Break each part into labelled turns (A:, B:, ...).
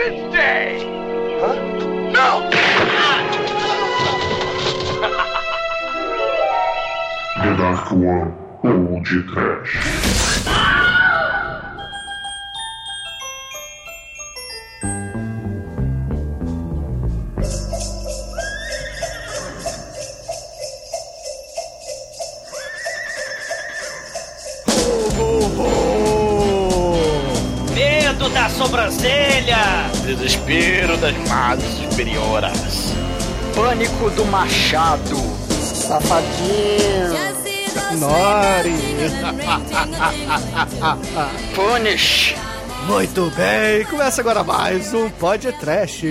A: Day! Huh? No!
B: The Dark One Old Trash.
C: Das masas superioras.
D: Pânico do Machado.
E: Safadinho.
F: Nori.
D: Punish.
F: Muito bem, começa agora mais um Pod Trash.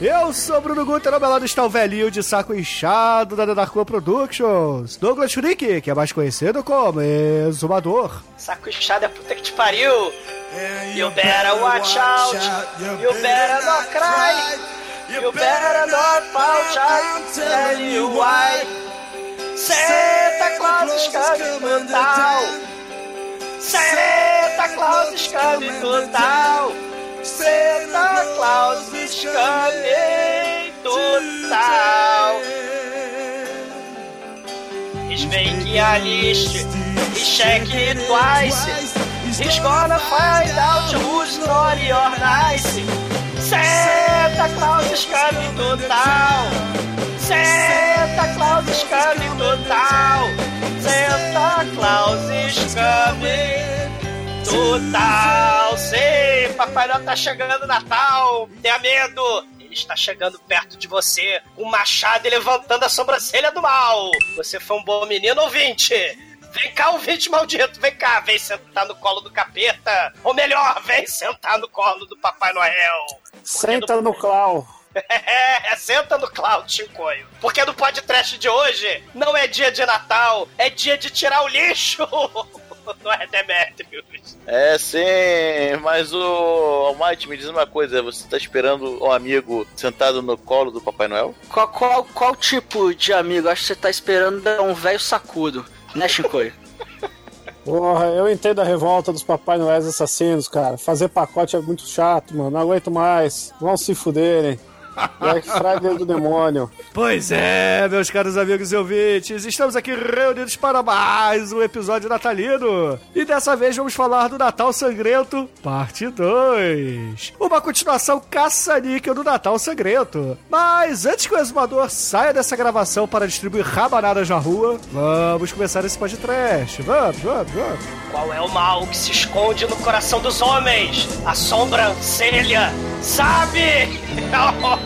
F: Eu sou Bruno Guter, ao meu lado está o velhinho de saco inchado da Darko Productions, Douglas Freak, que é mais conhecido como Exumador.
G: Saco inchado é puta que te pariu! You better watch out! You better not cry! You better not pout out! Tell you why! Santa Claus is total! Santa Claus is total! Santa Claus is total! He's making a list, he's checking twice. He's gonna find out who's naughty or nice. Santa Claus coming total. Santa Claus coming total. Santa Claus coming total. Sim, Papai Noel tá chegando Natal. Tenha medo. Ele está chegando perto de você, um machado e levantando a sobrancelha do mal. Você foi um bom menino ouvinte. Vem cá, ouvinte maldito, vem cá, vem sentar no colo do capeta. Ou melhor, vem sentar no colo do Papai Noel.
E: Senta no clau.
G: É, é, senta no cloud, Chincoio. Porque no podcast de hoje não é dia de Natal, é dia de tirar o lixo. Não é Demetrius.
C: É sim, mas o Almighty, me diz uma coisa: você tá esperando o amigo sentado no colo do Papai Noel?
D: Qual, qual, qual tipo de amigo? Acho que você tá esperando um velho sacudo, né, Chicoio?
E: Porra, eu entendo a revolta dos Papai Noéis assassinos, cara. Fazer pacote é muito chato, mano. Não aguento mais. Vão se fuderem. Black Friday do demônio.
F: Pois é, meus caros amigos e ouvintes, estamos aqui reunidos para mais um episódio natalino. E dessa vez vamos falar do Natal Sangrento, parte 2. Uma continuação caça-níquel do Natal Sangrento. Mas antes que o exumador saia dessa gravação para distribuir rabanadas na rua, vamos começar esse podcast. Vamos, vamos, vamos.
G: Qual é o mal que se esconde no coração dos homens? A sobrancelha, sabe?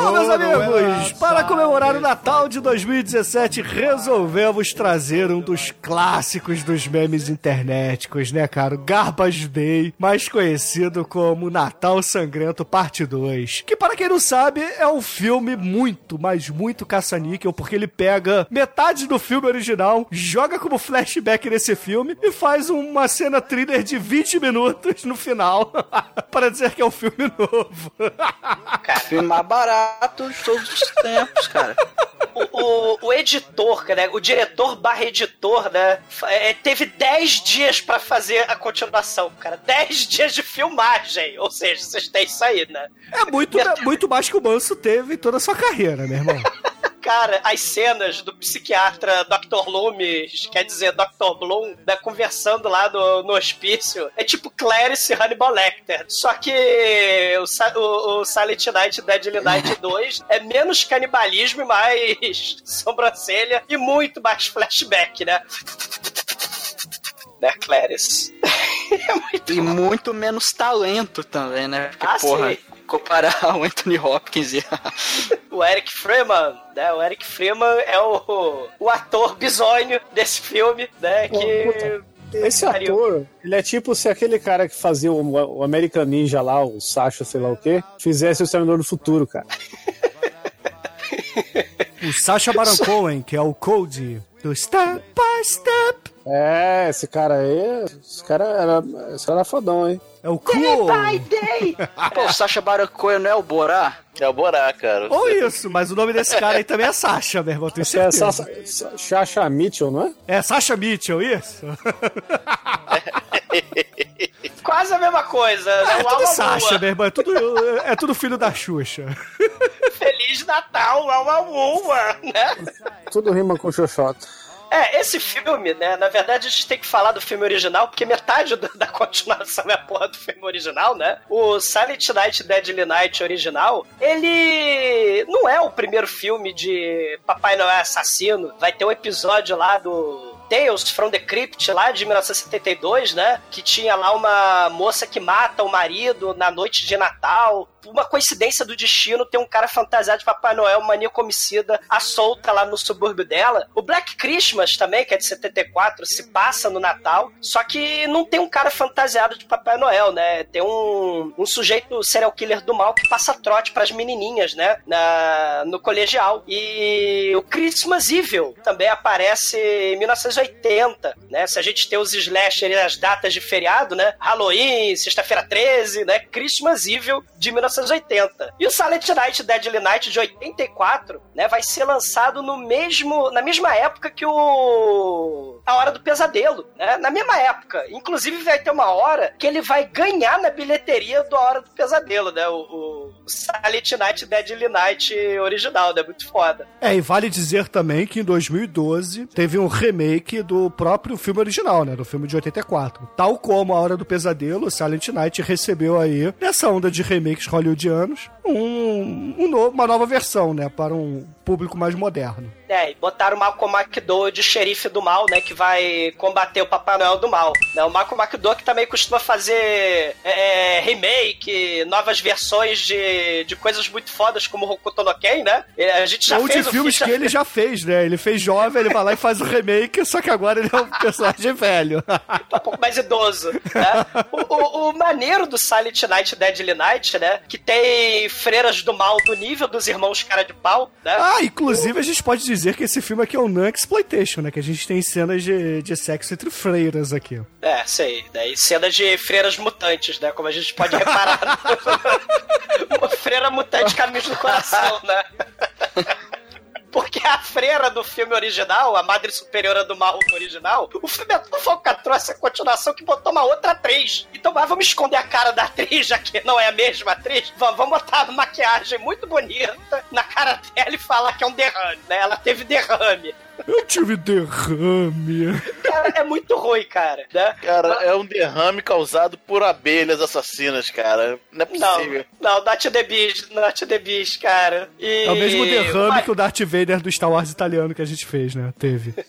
F: Bom, meus amigos, para comemorar o Natal de 2017, resolvemos trazer um dos clássicos dos memes internéticos, né, cara? O Garbage Day, mais conhecido como Natal Sangrento Parte 2. Que, para quem não sabe, é um filme muito, mas muito caça-níquel, porque ele pega metade do filme original, joga como flashback nesse filme e faz uma cena thriller de 20 minutos no final, para dizer que é um filme novo.
D: Filme mais barato de todos os tempos, cara.
G: O, o, o editor, né? O diretor barra editor, né? é, teve 10 dias pra fazer a continuação, cara. 10 dias de filmagem. Ou seja, vocês têm isso aí, né?
F: É muito, muito mais que o Manso teve em toda a sua carreira, meu irmão.
G: Cara, as cenas do psiquiatra Dr. Loomis, quer dizer, Dr. Bloom, né, conversando lá no, no hospício, é tipo Clarice e Hannibal Lecter. Só que o, o, o Silent Night Deadly Night 2 é menos canibalismo e mais sobrancelha e muito mais flashback, né? Né, Clarice? é muito
D: E muito menos talento também, né? Porque,
G: Ah,
D: porra,
G: sim.
D: Comparar o Anthony Hopkins e
G: o Eric Freeman, né? O Eric Freeman é o, o ator bizonho desse filme, né? Que.
E: puta. Esse ator, ele é tipo se aquele cara que fazia o, o American Ninja lá, o Sasha, sei lá o quê, fizesse o Exterminador do Futuro, cara.
F: O Sacha Baron Cohen, que é o Cody do Step by Step.
E: É, esse cara aí. Esse cara era, esse cara era fodão, hein?
F: É o Cool.
D: Pô, o Sacha Baron Cohen não é o Borá?
C: É o Borá, cara.
F: Ou isso, mas o nome desse cara aí também é Sacha, meu irmão, tenho
E: Esse é
F: certeza.
E: Sasha, Sa- Sasha Mitchell, não é?
F: É Sacha Mitchell, isso?
G: Quase a mesma coisa. né?
F: É
G: O
F: tudo
G: Lua.
F: meu irmão, é tudo, é tudo filho da Xuxa.
G: Feliz Natal, Alma Lua, né?
E: Tudo rima com Xoxota.
G: É, esse filme, né? Na verdade, a gente tem que falar do filme original, porque metade do- da continuação é a porra do filme original, né? O Silent Night, Deadly Night original, ele não é o primeiro filme de Papai Noel assassino. Vai ter um episódio lá do Tales from the Crypt, lá de 1972, né? Que tinha lá uma moça que mata o marido na noite de Natal. Uma coincidência do destino ter um cara fantasiado de Papai Noel, maníaco homicida, à solta lá no subúrbio dela. O Black Christmas também, que é de 74, se passa no Natal. Só que não tem um cara fantasiado de Papai Noel, né? Tem um, um sujeito serial killer do mal que passa trote pras menininhas, né? Na, no colegial. E o Christmas Evil também aparece em 1980, né? Se a gente tem os slasher e as datas de feriado, né? Halloween, sexta-feira 13, né? Christmas Evil de 1980. E o Silent Night, Deadly Night de 84, né? Vai ser lançado no mesmo, na mesma época que o A Hora do Pesadelo, né? Na mesma época. Inclusive vai ter uma hora que ele vai ganhar na bilheteria do A Hora do Pesadelo, né? O, o Silent Night, Deadly Night original, né? Muito foda.
F: É, e vale dizer também que em 2012 teve um remake do próprio filme original, né? Do filme de 84. Tal como A Hora do Pesadelo, Silent Night recebeu aí, nessa onda de remakes hollywoodianos, um, um no- uma nova versão, né? Para um público mais moderno.
G: É, e botaram o Malcolm McDowell de xerife do mal, né? Que vai combater o Papai Noel do mal. Né, o Malcolm McDowell que também costuma fazer é, remake, novas versões de, de coisas muito fodas, como o Hokuto no Ken, né? A gente já
F: Ou de
G: fez o
F: filmes
G: Ficha-
F: que ele já fez, né? Ele fez jovem, ele vai lá e faz o remake, só que agora ele é um personagem velho.
G: um pouco mais idoso, né? O, o- o maneiro do Silent Night Deadly Night, né? Que tem freiras do mal do nível dos irmãos cara de pau, né?
F: Ah, inclusive a gente pode dizer que esse filme aqui é um non-exploitation, né? Que a gente tem cenas de, de sexo entre freiras aqui.
G: É, sei. Daí cenas de freiras mutantes, né? Como a gente pode reparar. Uma freira mutante camisa do coração, né? Porque a freira do filme original, a Madre Superiora do Mal original, o filme é tão falcatrua a continuação que botou uma outra atriz. Então, ah, vamos esconder a cara da atriz, já que não é a mesma atriz. Vamos, vamos botar uma maquiagem muito bonita na cara dela e falar que é um derrame, né? Ela teve derrame.
F: Eu tive derrame.
G: Cara, é muito ruim, cara, né?
C: Cara, é um derrame causado por abelhas assassinas, cara. Não é
G: Não,
C: possível.
G: não, Not the Beast, Not the Beast, cara. E...
F: É o mesmo derrame
G: Mas-
F: que o Darth Vader do Star Wars italiano que a gente fez, né? Teve.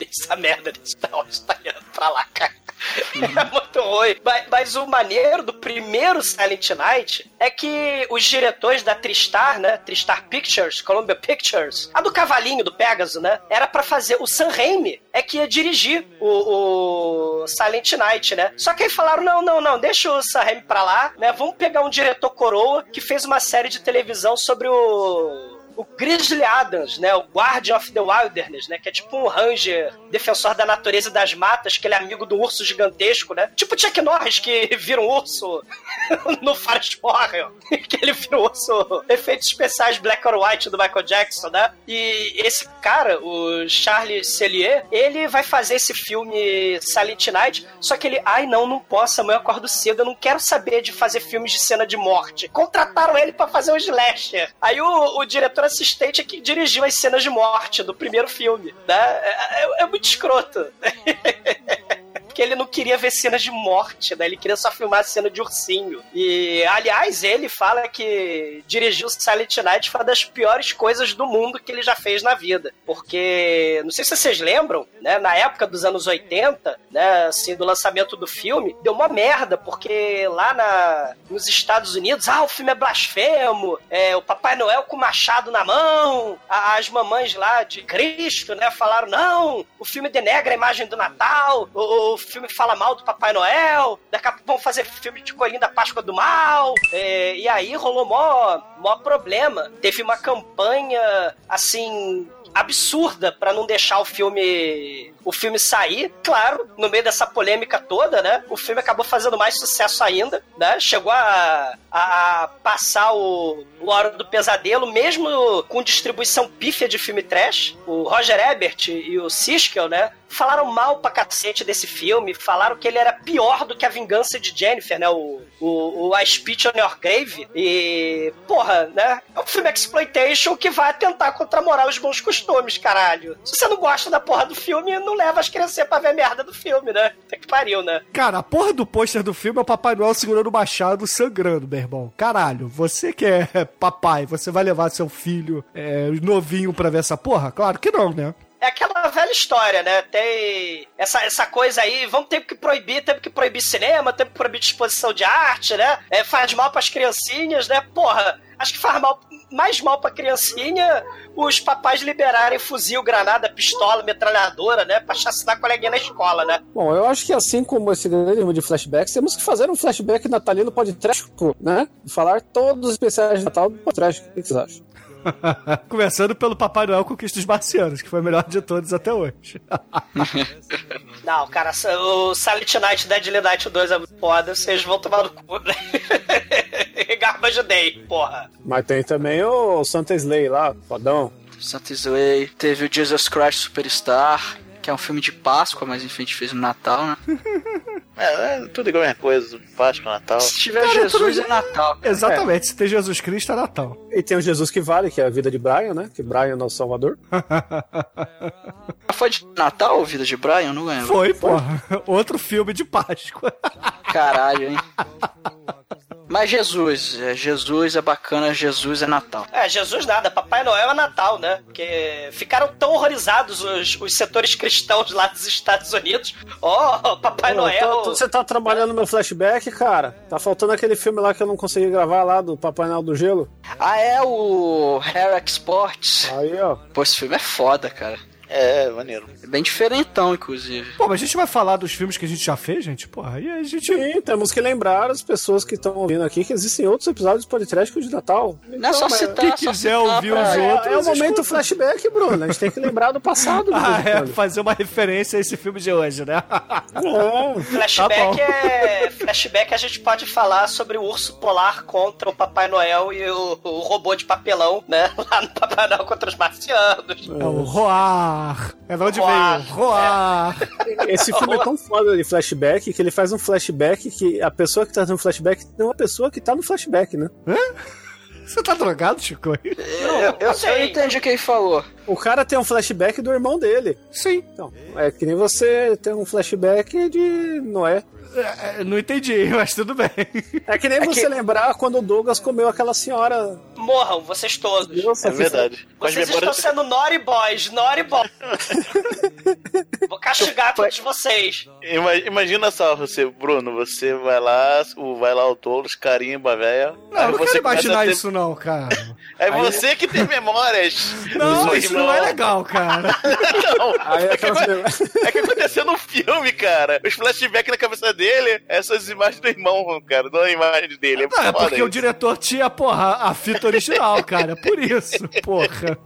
G: Essa merda desse Star Wars italiano pra lá, cara. É muito ruim. Mas, mas o maneiro do primeiro Silent Night é que os diretores da Tristar, né? Tristar Pictures, Columbia Pictures, a do cavalinho do Pegasus, né? Era pra fazer. O Sam Raimi é que ia dirigir o, o Silent Night, né? Só que aí falaram: não, não, não, deixa o Sam Raimi pra lá, né? Vamos pegar um diretor coroa que fez uma série de televisão sobre o o Grizzly Adams, né? O Guardian of the Wilderness, né? Que é tipo um ranger, defensor da natureza das matas, que ele é amigo do urso gigantesco, né? Tipo Chuck Norris, que vira um urso no Forest Horror, que ele vira um urso efeitos especiais black or white do Michael Jackson, né? E esse cara, o Charles Cellier, ele vai fazer esse filme Silent Night, só que ele, ai não, não posso, amanhã eu acordo cedo, eu não quero saber de fazer filmes de cena de morte. Contrataram ele pra fazer um slasher. Aí o, o diretor assistente é que dirigiu as cenas de morte do primeiro filme, né? É, é- é muito escroto. Porque ele não queria ver cenas de morte, né? Ele queria só filmar cena de ursinho. E, aliás, ele fala que dirigir o Silent Night foi uma das piores coisas do mundo que ele já fez na vida. Porque, não sei se vocês lembram, né? Na época dos anos 80, né? Assim, do lançamento do filme, deu uma merda, porque lá na, nos Estados Unidos, ah, o filme é blasfemo, é, o Papai Noel com o machado na mão, a- as mamães lá de Cristo, né? Falaram, não, o filme denegra a imagem do Natal, o, o filme fala mal do Papai Noel, daqui a pouco vão fazer filme de Coelhinho da Páscoa do Mal. É, e aí rolou mó, mó problema. Teve uma campanha, assim, absurda para não deixar o filme o filme sair. Claro, no meio dessa polêmica toda, né? O filme acabou fazendo mais sucesso ainda, né? Chegou a, a passar o, o Hora do Pesadelo, mesmo com distribuição pífia de filme trash. O Roger Ebert e o Siskel, né? Falaram mal pra cacete desse filme, falaram que ele era pior do que A Vingança de Jennifer, né? O, o, o A Speech on Your Grave. E, porra, né? É um filme exploitation que vai tentar contramorar os bons costumes, caralho. Se você não gosta da porra do filme, não leva as crianças pra ver a merda do filme, né? Até que pariu, né?
F: Cara, a porra do pôster do filme é o Papai Noel segurando o machado sangrando, meu irmão. Caralho, você que é papai, você vai levar seu filho é, novinho pra ver essa porra? Claro que não, né?
G: É aquela velha história, né? Tem essa, essa coisa aí, vamos ter que proibir, temos que proibir cinema, temos que proibir exposição de arte, né? É, faz mal pras criancinhas, né? Porra, acho que faz mal, mais mal pra criancinha os papais liberarem fuzil, granada, pistola, metralhadora, né? Pra chacinar coleguinha na escola, né?
E: Bom, eu acho que assim como esse grande de flashbacks, temos que fazer um flashback natalino podcast, né? Falar todos os especiais de Natal do podcast. O que vocês acham?
F: Começando pelo Papai Noel Conquista dos Marcianos, que foi o melhor de todos até hoje.
G: Não, cara, o Silent Night Deadly Night 2 é foda, vocês vão tomar no cu, né? Garbage Day, porra.
E: Mas tem também o Santa Slay lá, fodão.
D: Santa Slay, teve o Jesus Christ Superstar, que é um filme de Páscoa, mas enfim, a gente fez no Natal, né?
C: É, é tudo igual a mesma coisa, Páscoa, Natal.
D: Se tiver
F: Cara,
D: Jesus,
F: tudo-
D: é Natal. cara.
F: Exatamente, se tem Jesus Cristo é Natal.
E: E tem o Jesus que Vale, que é a vida de Brian, né? Que Brian é nosso salvador.
D: Foi de Natal, Vida de Brian? Não lembro.
F: Foi, porra. Outro filme de Páscoa.
D: Caralho, hein? Mas Jesus, é, Jesus é bacana, Jesus é Natal.
G: É, Jesus nada, Papai Noel é Natal, né? Porque ficaram tão horrorizados os, os setores cristãos lá dos Estados Unidos. Oh, Papai
E: Pô,
G: Noel.
E: então- então você tá trabalhando no meu flashback, cara? Tá faltando aquele filme lá que eu não consegui gravar lá do Papai Noel do Gelo.
D: Ah, é o Hair Sports.
E: Aí, ó.
D: Pô, esse filme é foda, cara.
C: É, maneiro.
D: É bem diferentão, inclusive.
F: Pô, mas a gente vai falar dos filmes que a gente já fez, gente? Porra, aí a gente.
E: Sim, temos que lembrar as pessoas que estão ouvindo aqui que existem outros episódios do podcast que o de Natal.
D: Não é só
E: mas-
D: citar,
F: quem quiser
D: citar
F: ouvir
D: pra-
F: os
E: É,
F: outros,
E: é o momento
F: escuta.
E: flashback, Bruno. A gente tem que lembrar do passado. de
F: Ah, é, fazer uma referência a esse filme de hoje, né?
E: É.
G: Flashback
F: Tá
G: é. Flashback a gente pode falar sobre o urso polar contra o Papai Noel e o, o robô de papelão, né? Lá no Papai Noel contra os marcianos.
F: É o Roar. É de onde
G: Roar.
F: veio? Roar.
E: Esse filme é tão foda de flashback que ele faz um flashback que a pessoa que tá no flashback não é a pessoa que tá no flashback, né?
F: Você tá drogado, Chico?
D: Eu, eu,
G: sei.
D: eu entendi o que ele falou.
E: O cara tem um flashback do irmão dele.
F: Sim.
E: Então, é que nem você tem um flashback de Noé.
F: É, não entendi, mas tudo bem.
E: É que nem você lembrar quando o Douglas comeu aquela senhora.
G: Morram, vocês todos.
E: Nossa,
C: É verdade.
G: Vocês estão sendo naughty boys, naughty boys. Vou castigar todos vocês.
C: Ima- Imagina só, você, Bruno, você vai lá, vai lá o Touros, carimba véia.
F: Não, eu não quero imaginar
C: ter-
F: isso, não, cara.
C: É você que tem memórias.
F: Não, isso não é legal, cara.
C: Não,
E: Aí
C: é, que é que aconteceu no filme, cara. Os flashbacks na cabeça dele, essas imagens do irmão, cara, não a imagem dele. É,
F: é porque o
C: isso.
F: diretor tinha, porra, a fita original, cara. Por isso, porra.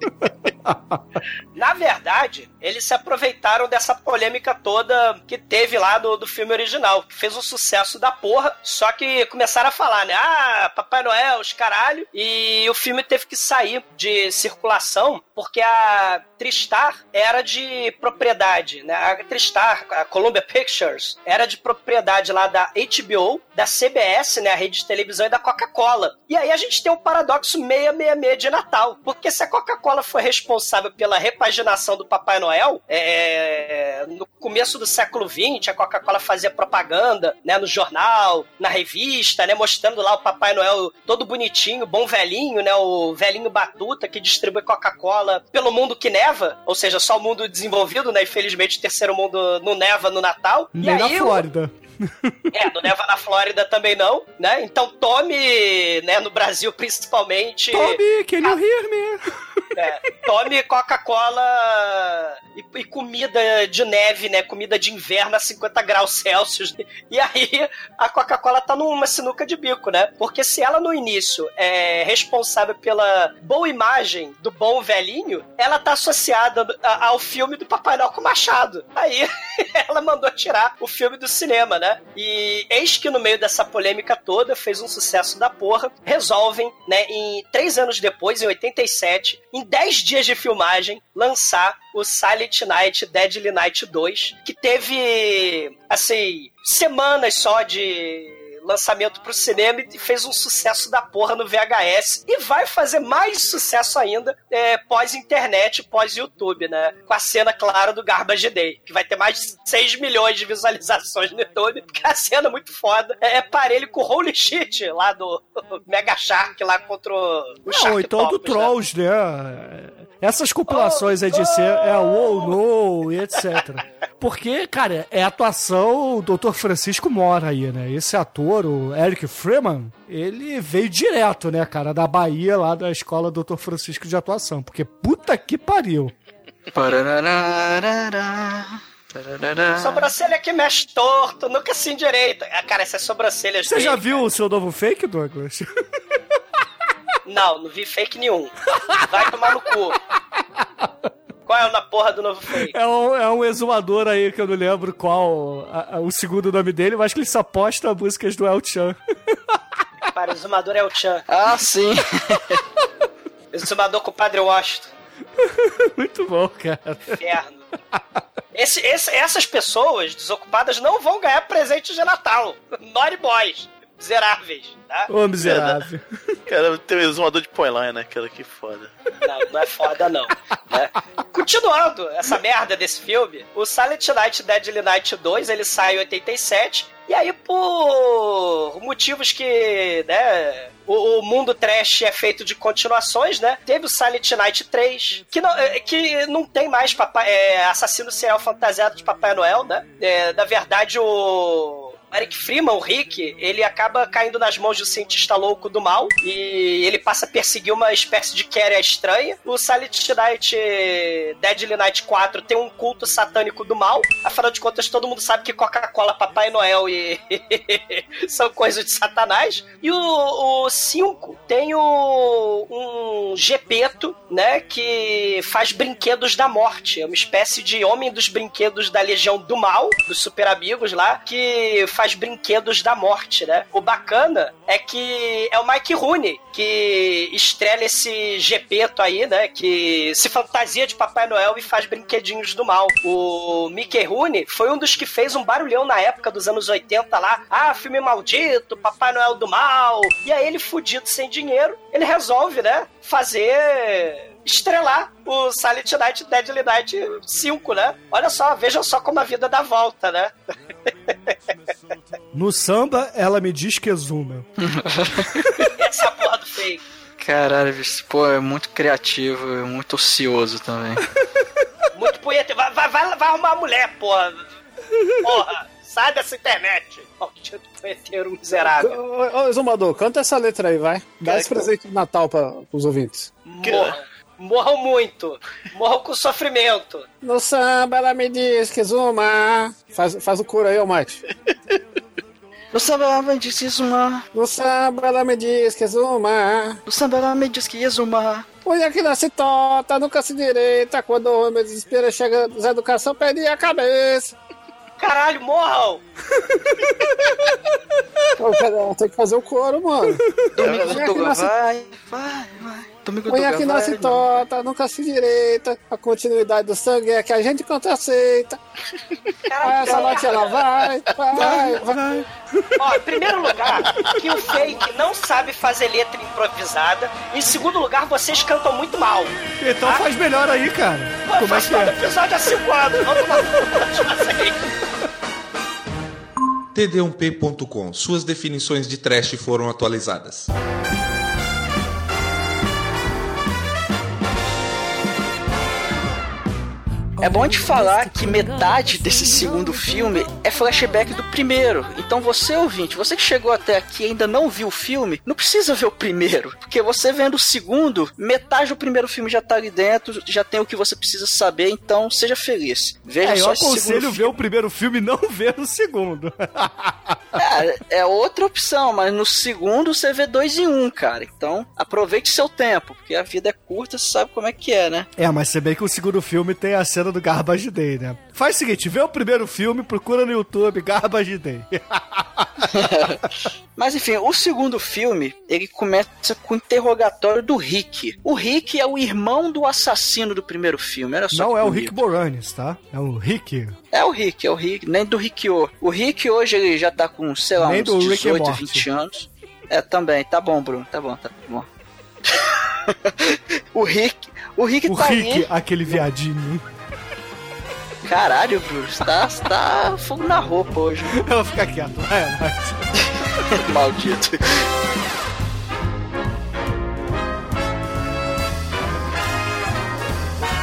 G: Na verdade, eles se aproveitaram dessa polêmica toda que teve lá do, do filme original, que fez um sucesso da porra, só que começaram a falar, né? Ah, Papai Noel, os caralho. E o filme teve que sair de circulação porque a Tristar era de propriedade, né? A Tristar, a Columbia Pictures, era de propriedade lá da HBO, da CBS, né? A rede de televisão e da Coca-Cola. E aí a gente tem um paradoxo 666 de Natal, porque se a Coca-Cola foi responsável pela repaginação do Papai Noel, é, no começo do século XX, a Coca-Cola fazia propaganda, né, no jornal, na revista, né, mostrando lá o Papai Noel todo bonitinho, bom velhinho, né, o velhinho batuta que distribui Coca-Cola pelo mundo que neva, ou seja, só o mundo desenvolvido, né, infelizmente o terceiro mundo não neva no Natal.
F: Nem
G: e
F: na
G: aí,
F: Flórida.
G: é, no Neva na Flórida também não, né? Então tome, né, no Brasil principalmente,
F: Tommy, can you hear me?
G: é, tome Coca-Cola e, e comida de neve, né? Comida de inverno a 50 graus Celsius. E aí a Coca-Cola tá numa sinuca de bico, né? Porque se ela no início é responsável pela boa imagem do bom velhinho, ela tá associada ao filme do Papai Noel com Machado. Aí ela mandou tirar o filme do cinema, né? E eis que no meio dessa polêmica toda fez um sucesso da porra. Resolvem, né, em três anos depois, em 87, em 10 dias de filmagem, lançar o Silent Night Deadly Night 2, que teve, assim, semanas só de lançamento pro cinema e fez um sucesso da porra no VHS e vai fazer mais sucesso ainda é, pós-internet, pós-YouTube, né? Com a cena, claro, do Garbage Day, que vai ter mais de 6 milhões de visualizações no YouTube, porque a cena é muito foda. É, é parelho com o Holy Shit lá do Mega Shark lá contra o
F: É,
G: Shark
F: então do
G: Topos, né?
F: Trolls, né? Essas compilações aí de ser é o ou no e etc. Porque, cara, é atuação, o Dr. Francisco mora aí, né? Esse ator, o Eric Freeman, ele veio direto, né, cara, da Bahia, lá da escola Dr. Francisco de atuação. Porque puta que pariu.
G: Sobrancelha que mexe torto, nunca assim direito. Ah, cara, essas sobrancelhas
F: Você já viu o seu novo fake, Douglas?
G: Não, não vi fake nenhum. Vai tomar no cu. Qual é o na porra do novo fake?
F: É um, é um exumador aí que eu não lembro qual a- a- o segundo nome dele, mas que ele se aposta a músicas do El Chan.
G: Para, o exumador é o Chan.
D: Ah, sim.
G: Exumador com o Padre Washington.
F: Muito bom, cara.
G: Inferno. Esse, esse- essas pessoas desocupadas não vão ganhar presente de Natal. Naughty Boys. Miseráveis, tá?
F: Ô, miserável.
C: Cara, tem um exumador de Poinline, né? Cara, que foda.
G: Não, não é foda, não. né? Continuando essa merda desse filme, o Silent Night Deadly Night 2, ele sai em 87, e aí por motivos que, né, o, o mundo trash é feito de continuações, né? Teve o Silent Night 3, que não, é, que não tem mais papai, é, assassino serial fantasiado de Papai Noel, né? É, na verdade, o... Eric Freeman, o Rick, ele acaba caindo nas mãos um cientista louco do mal e ele passa a perseguir uma espécie de Carrie estranha. O Silent Night Deadly Night 4 tem um culto satânico do mal. Afinal de contas, todo mundo sabe que Coca-Cola, Papai Noel e são coisas de Satanás. E o, o 5 tem o, um Gepeto, né, que faz brinquedos da morte. É uma espécie de homem dos brinquedos da Legião do Mal, dos super amigos lá, que faz brinquedos da morte, né? O bacana é que é o Mike Rooney que estrela esse Gepeto aí, né? Que se fantasia de Papai Noel e faz brinquedinhos do mal. O Mickey Rooney foi um dos que fez um barulhão na época dos anos 80 lá. Ah, filme maldito, Papai Noel do mal. E aí ele, fudido sem dinheiro, ele resolve, né? Fazer estrelar o Silent Night Deadly Night 5, né? Olha só, vejam só como a vida dá volta, né?
F: No samba, ela me diz que exuma.
G: Essa é porra do fake.
D: Caralho, bicho, pô, é muito criativo, é muito ocioso também.
G: Muito punheta. Vai, vai, vai, vai arrumar uma mulher, porra. Porra, sai dessa internet. Maldito punheteiro miserável.
E: Ô, ô, Exumador, canta essa letra aí, vai. Dá esse presente de Natal para os ouvintes.
G: Morram. Morram muito. Morram com sofrimento.
E: No samba ela me diz que exuma. Faz, faz o coro aí, ô Mike.
D: No samba ela me diz que exuma,
E: No samba ela me diz que exuma.
D: no samba ela me diz que exuma.
E: Mulher que nasce torta, nunca se direita. Quando o homem desespera, chega deseducação, perde a cabeça.
G: Caralho, morram!
E: Pô, cara, tem que fazer o coro, mano.
D: Domingo
E: Mulher
D: do
E: que
D: Tuga,
E: nasce-
D: vai, vai, vai.
E: Que nasce
D: vai.
E: torta, nunca se direita. A continuidade do sangue é que a gente contra aceita. Essa noite ela vai, vai, vai.
G: Ó, em primeiro lugar, que o fake não sabe fazer letra improvisada. Em segundo lugar, vocês cantam muito mal.
F: Então faz melhor aí, cara.
G: Pô,
F: Como é
G: faz
F: que
G: todo
F: é?
G: episódio há cinco anos. Vamos vocês.
H: td1p.com. Suas definições de trash foram atualizadas.
D: É bom de falar que metade desse segundo filme é flashback do primeiro. Então você, ouvinte, você que chegou até aqui e ainda não viu o filme, não precisa ver o primeiro. Porque você vendo o segundo, metade do primeiro filme já tá ali dentro, já tem o que você precisa saber, então seja feliz. Veja
F: É, eu
D: só esse
F: aconselho
D: segundo
F: ver o primeiro filme e não ver o segundo.
D: É, é outra opção, mas no segundo você vê dois em um, cara. Então, aproveite seu tempo, porque a vida é curta, você sabe como é que é, né?
F: É, mas se bem que o segundo filme tem a cena do Garbage Day, né? Faz o seguinte, vê o primeiro filme, procura no YouTube Garbage Day.
D: Mas enfim, o segundo filme, ele começa com o interrogatório do Rick. O Rick é o irmão do assassino do primeiro filme, era só
F: Não é o. Rick Moranis, tá? É o Rick.
D: É o Rick, é o Rick, nem do Rick-O. O Rick hoje ele já tá com, sei lá,
F: Nem
D: uns
F: do Rick and
D: 18,
F: Morty.
D: 20 anos. É, também, tá bom, Bruno, tá bom, tá bom. o Rick, o Rick
F: O
D: tá
F: Rick,
D: ali.
F: aquele viadinho.
D: Caralho, você tá, tá fogo na roupa hoje.
F: Eu vou ficar quieto. É, mas...
D: Maldito.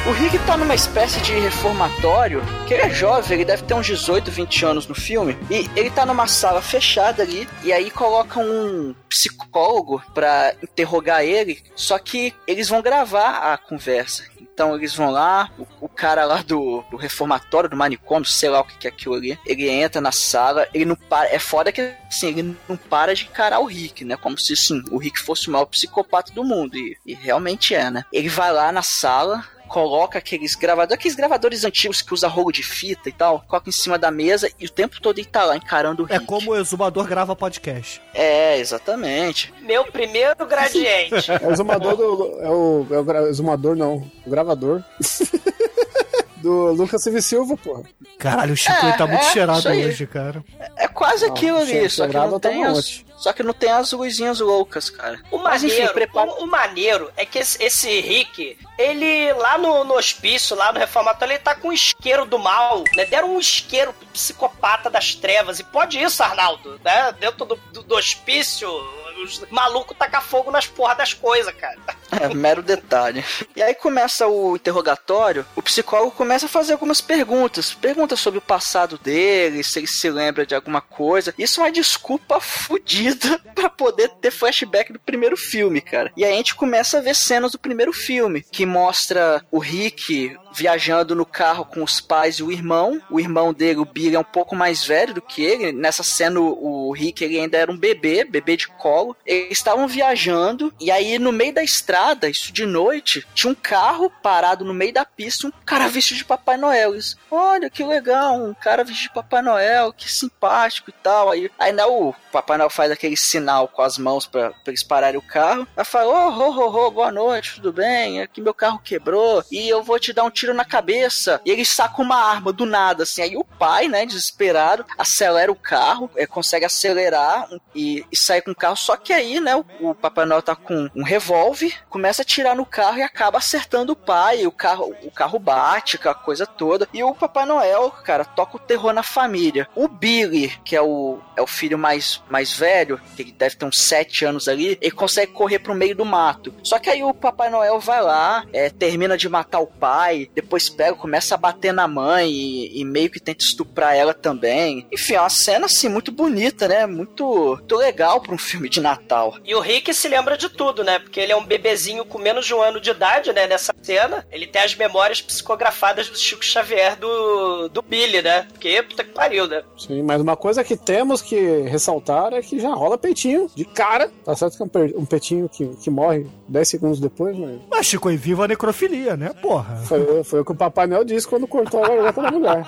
D: O Rick tá numa espécie de reformatório, que ele é jovem, ele deve ter uns 18, 20 anos no filme, e ele tá numa sala fechada ali, e aí colocam um psicólogo pra interrogar ele, só que eles vão gravar a conversa. Então eles vão lá, o, o cara lá do, do reformatório, do manicômio, sei lá o que, que é aquilo ali, ele entra na sala, ele não para. É foda que assim, ele não para de encarar o Rick, né? Como se assim, o Rick fosse o maior psicopata do mundo. E, e realmente é, né? Ele vai lá na sala, coloca aqueles gravadores, aqueles gravadores antigos que usa rolo de fita e tal, coloca em cima da mesa e o tempo todo ele tá lá encarando o
F: É
D: Rick.
F: como o exumador grava podcast.
D: É, exatamente.
G: Meu primeiro gradiente.
E: É o exumador do. É o, é o gra- exumador, não. O gravador. do Lucas Silva e Silva, porra.
F: Caralho, o Chico
D: É,
F: tá muito
D: é,
F: cheirado hoje, cara.
D: É quase
E: Não,
D: aquilo ali, só que não
E: tá
D: tem
E: um
D: as, só que não tem as luzinhas loucas, cara.
G: O
D: Mas enfim,
G: maneiro,
D: prepara...
G: o, o maneiro é que esse, esse Rick, ele lá no, no hospício, lá no reformatório, ele tá com um isqueiro do mal, né? Deram um isqueiro pro psicopata das trevas. E pode isso, Arnaldo, né? Dentro do, do, do hospício, os malucos tacam fogo nas porra das coisas, cara.
D: É, mero detalhe. E aí começa o interrogatório, o psicólogo começa a fazer algumas perguntas. Perguntas sobre o passado dele, se ele se lembra de alguma coisa. Isso é uma desculpa fodida pra poder ter flashback do primeiro filme, cara. E aí a gente começa a ver cenas do primeiro filme, que mostra o Rick viajando no carro com os pais e o irmão. O irmão dele, o Billy, é um pouco mais velho do que ele. Nessa cena, o Rick ele ainda era um bebê, bebê de colo. Eles estavam viajando e aí no meio da estrada, isso de noite, tinha um carro parado no meio da pista, um cara vestido de Papai Noel. Eles, olha que legal, um cara vestido de Papai Noel, que simpático e tal. Aí, aí né, o Papai Noel faz aquele sinal com as mãos pra eles pararem o carro. Aí fala, ô, ô, ô, ô, boa noite, tudo bem? Aqui meu carro quebrou e eu vou te dar um tiro na cabeça. E ele saca uma arma do nada, assim. Aí o pai, né, desesperado, acelera o carro, é, consegue acelerar e, e com o carro. Só que aí, né, o, o Papai Noel tá com um revólver, começa a tirar no carro e acaba acertando o pai. O carro, o carro bate, aquela coisa toda. E o Papai Noel, cara, toca o terror na família. O Billy, que é o, é o filho mais, mais velho, que ele deve ter uns 7 anos ali, ele consegue correr pro meio do mato. Só que aí o Papai Noel vai lá, é, termina de matar o pai, depois pega, começa a bater na mãe e, e meio que tenta estuprar ela também. Enfim, é uma cena assim muito bonita, né? Muito, muito legal pra um filme de Natal.
G: E o Rick se lembra de tudo, né? Porque ele é um bebezinho com menos de um ano de idade, né? Nessa cena. Ele tem as memórias psicografadas do Chico Xavier do, do Billy, né? Porque, puta que pariu, né?
E: Sim, mas uma coisa que temos que ressaltar é que já rola peitinho de cara. Tá certo que é um, peitinho que, que morre 10 segundos depois, mas
F: Mas Chico, e viva a necrofilia, né? Porra.
E: foi, foi o que o Papai Noel disse quando cortou a garganta da mulher.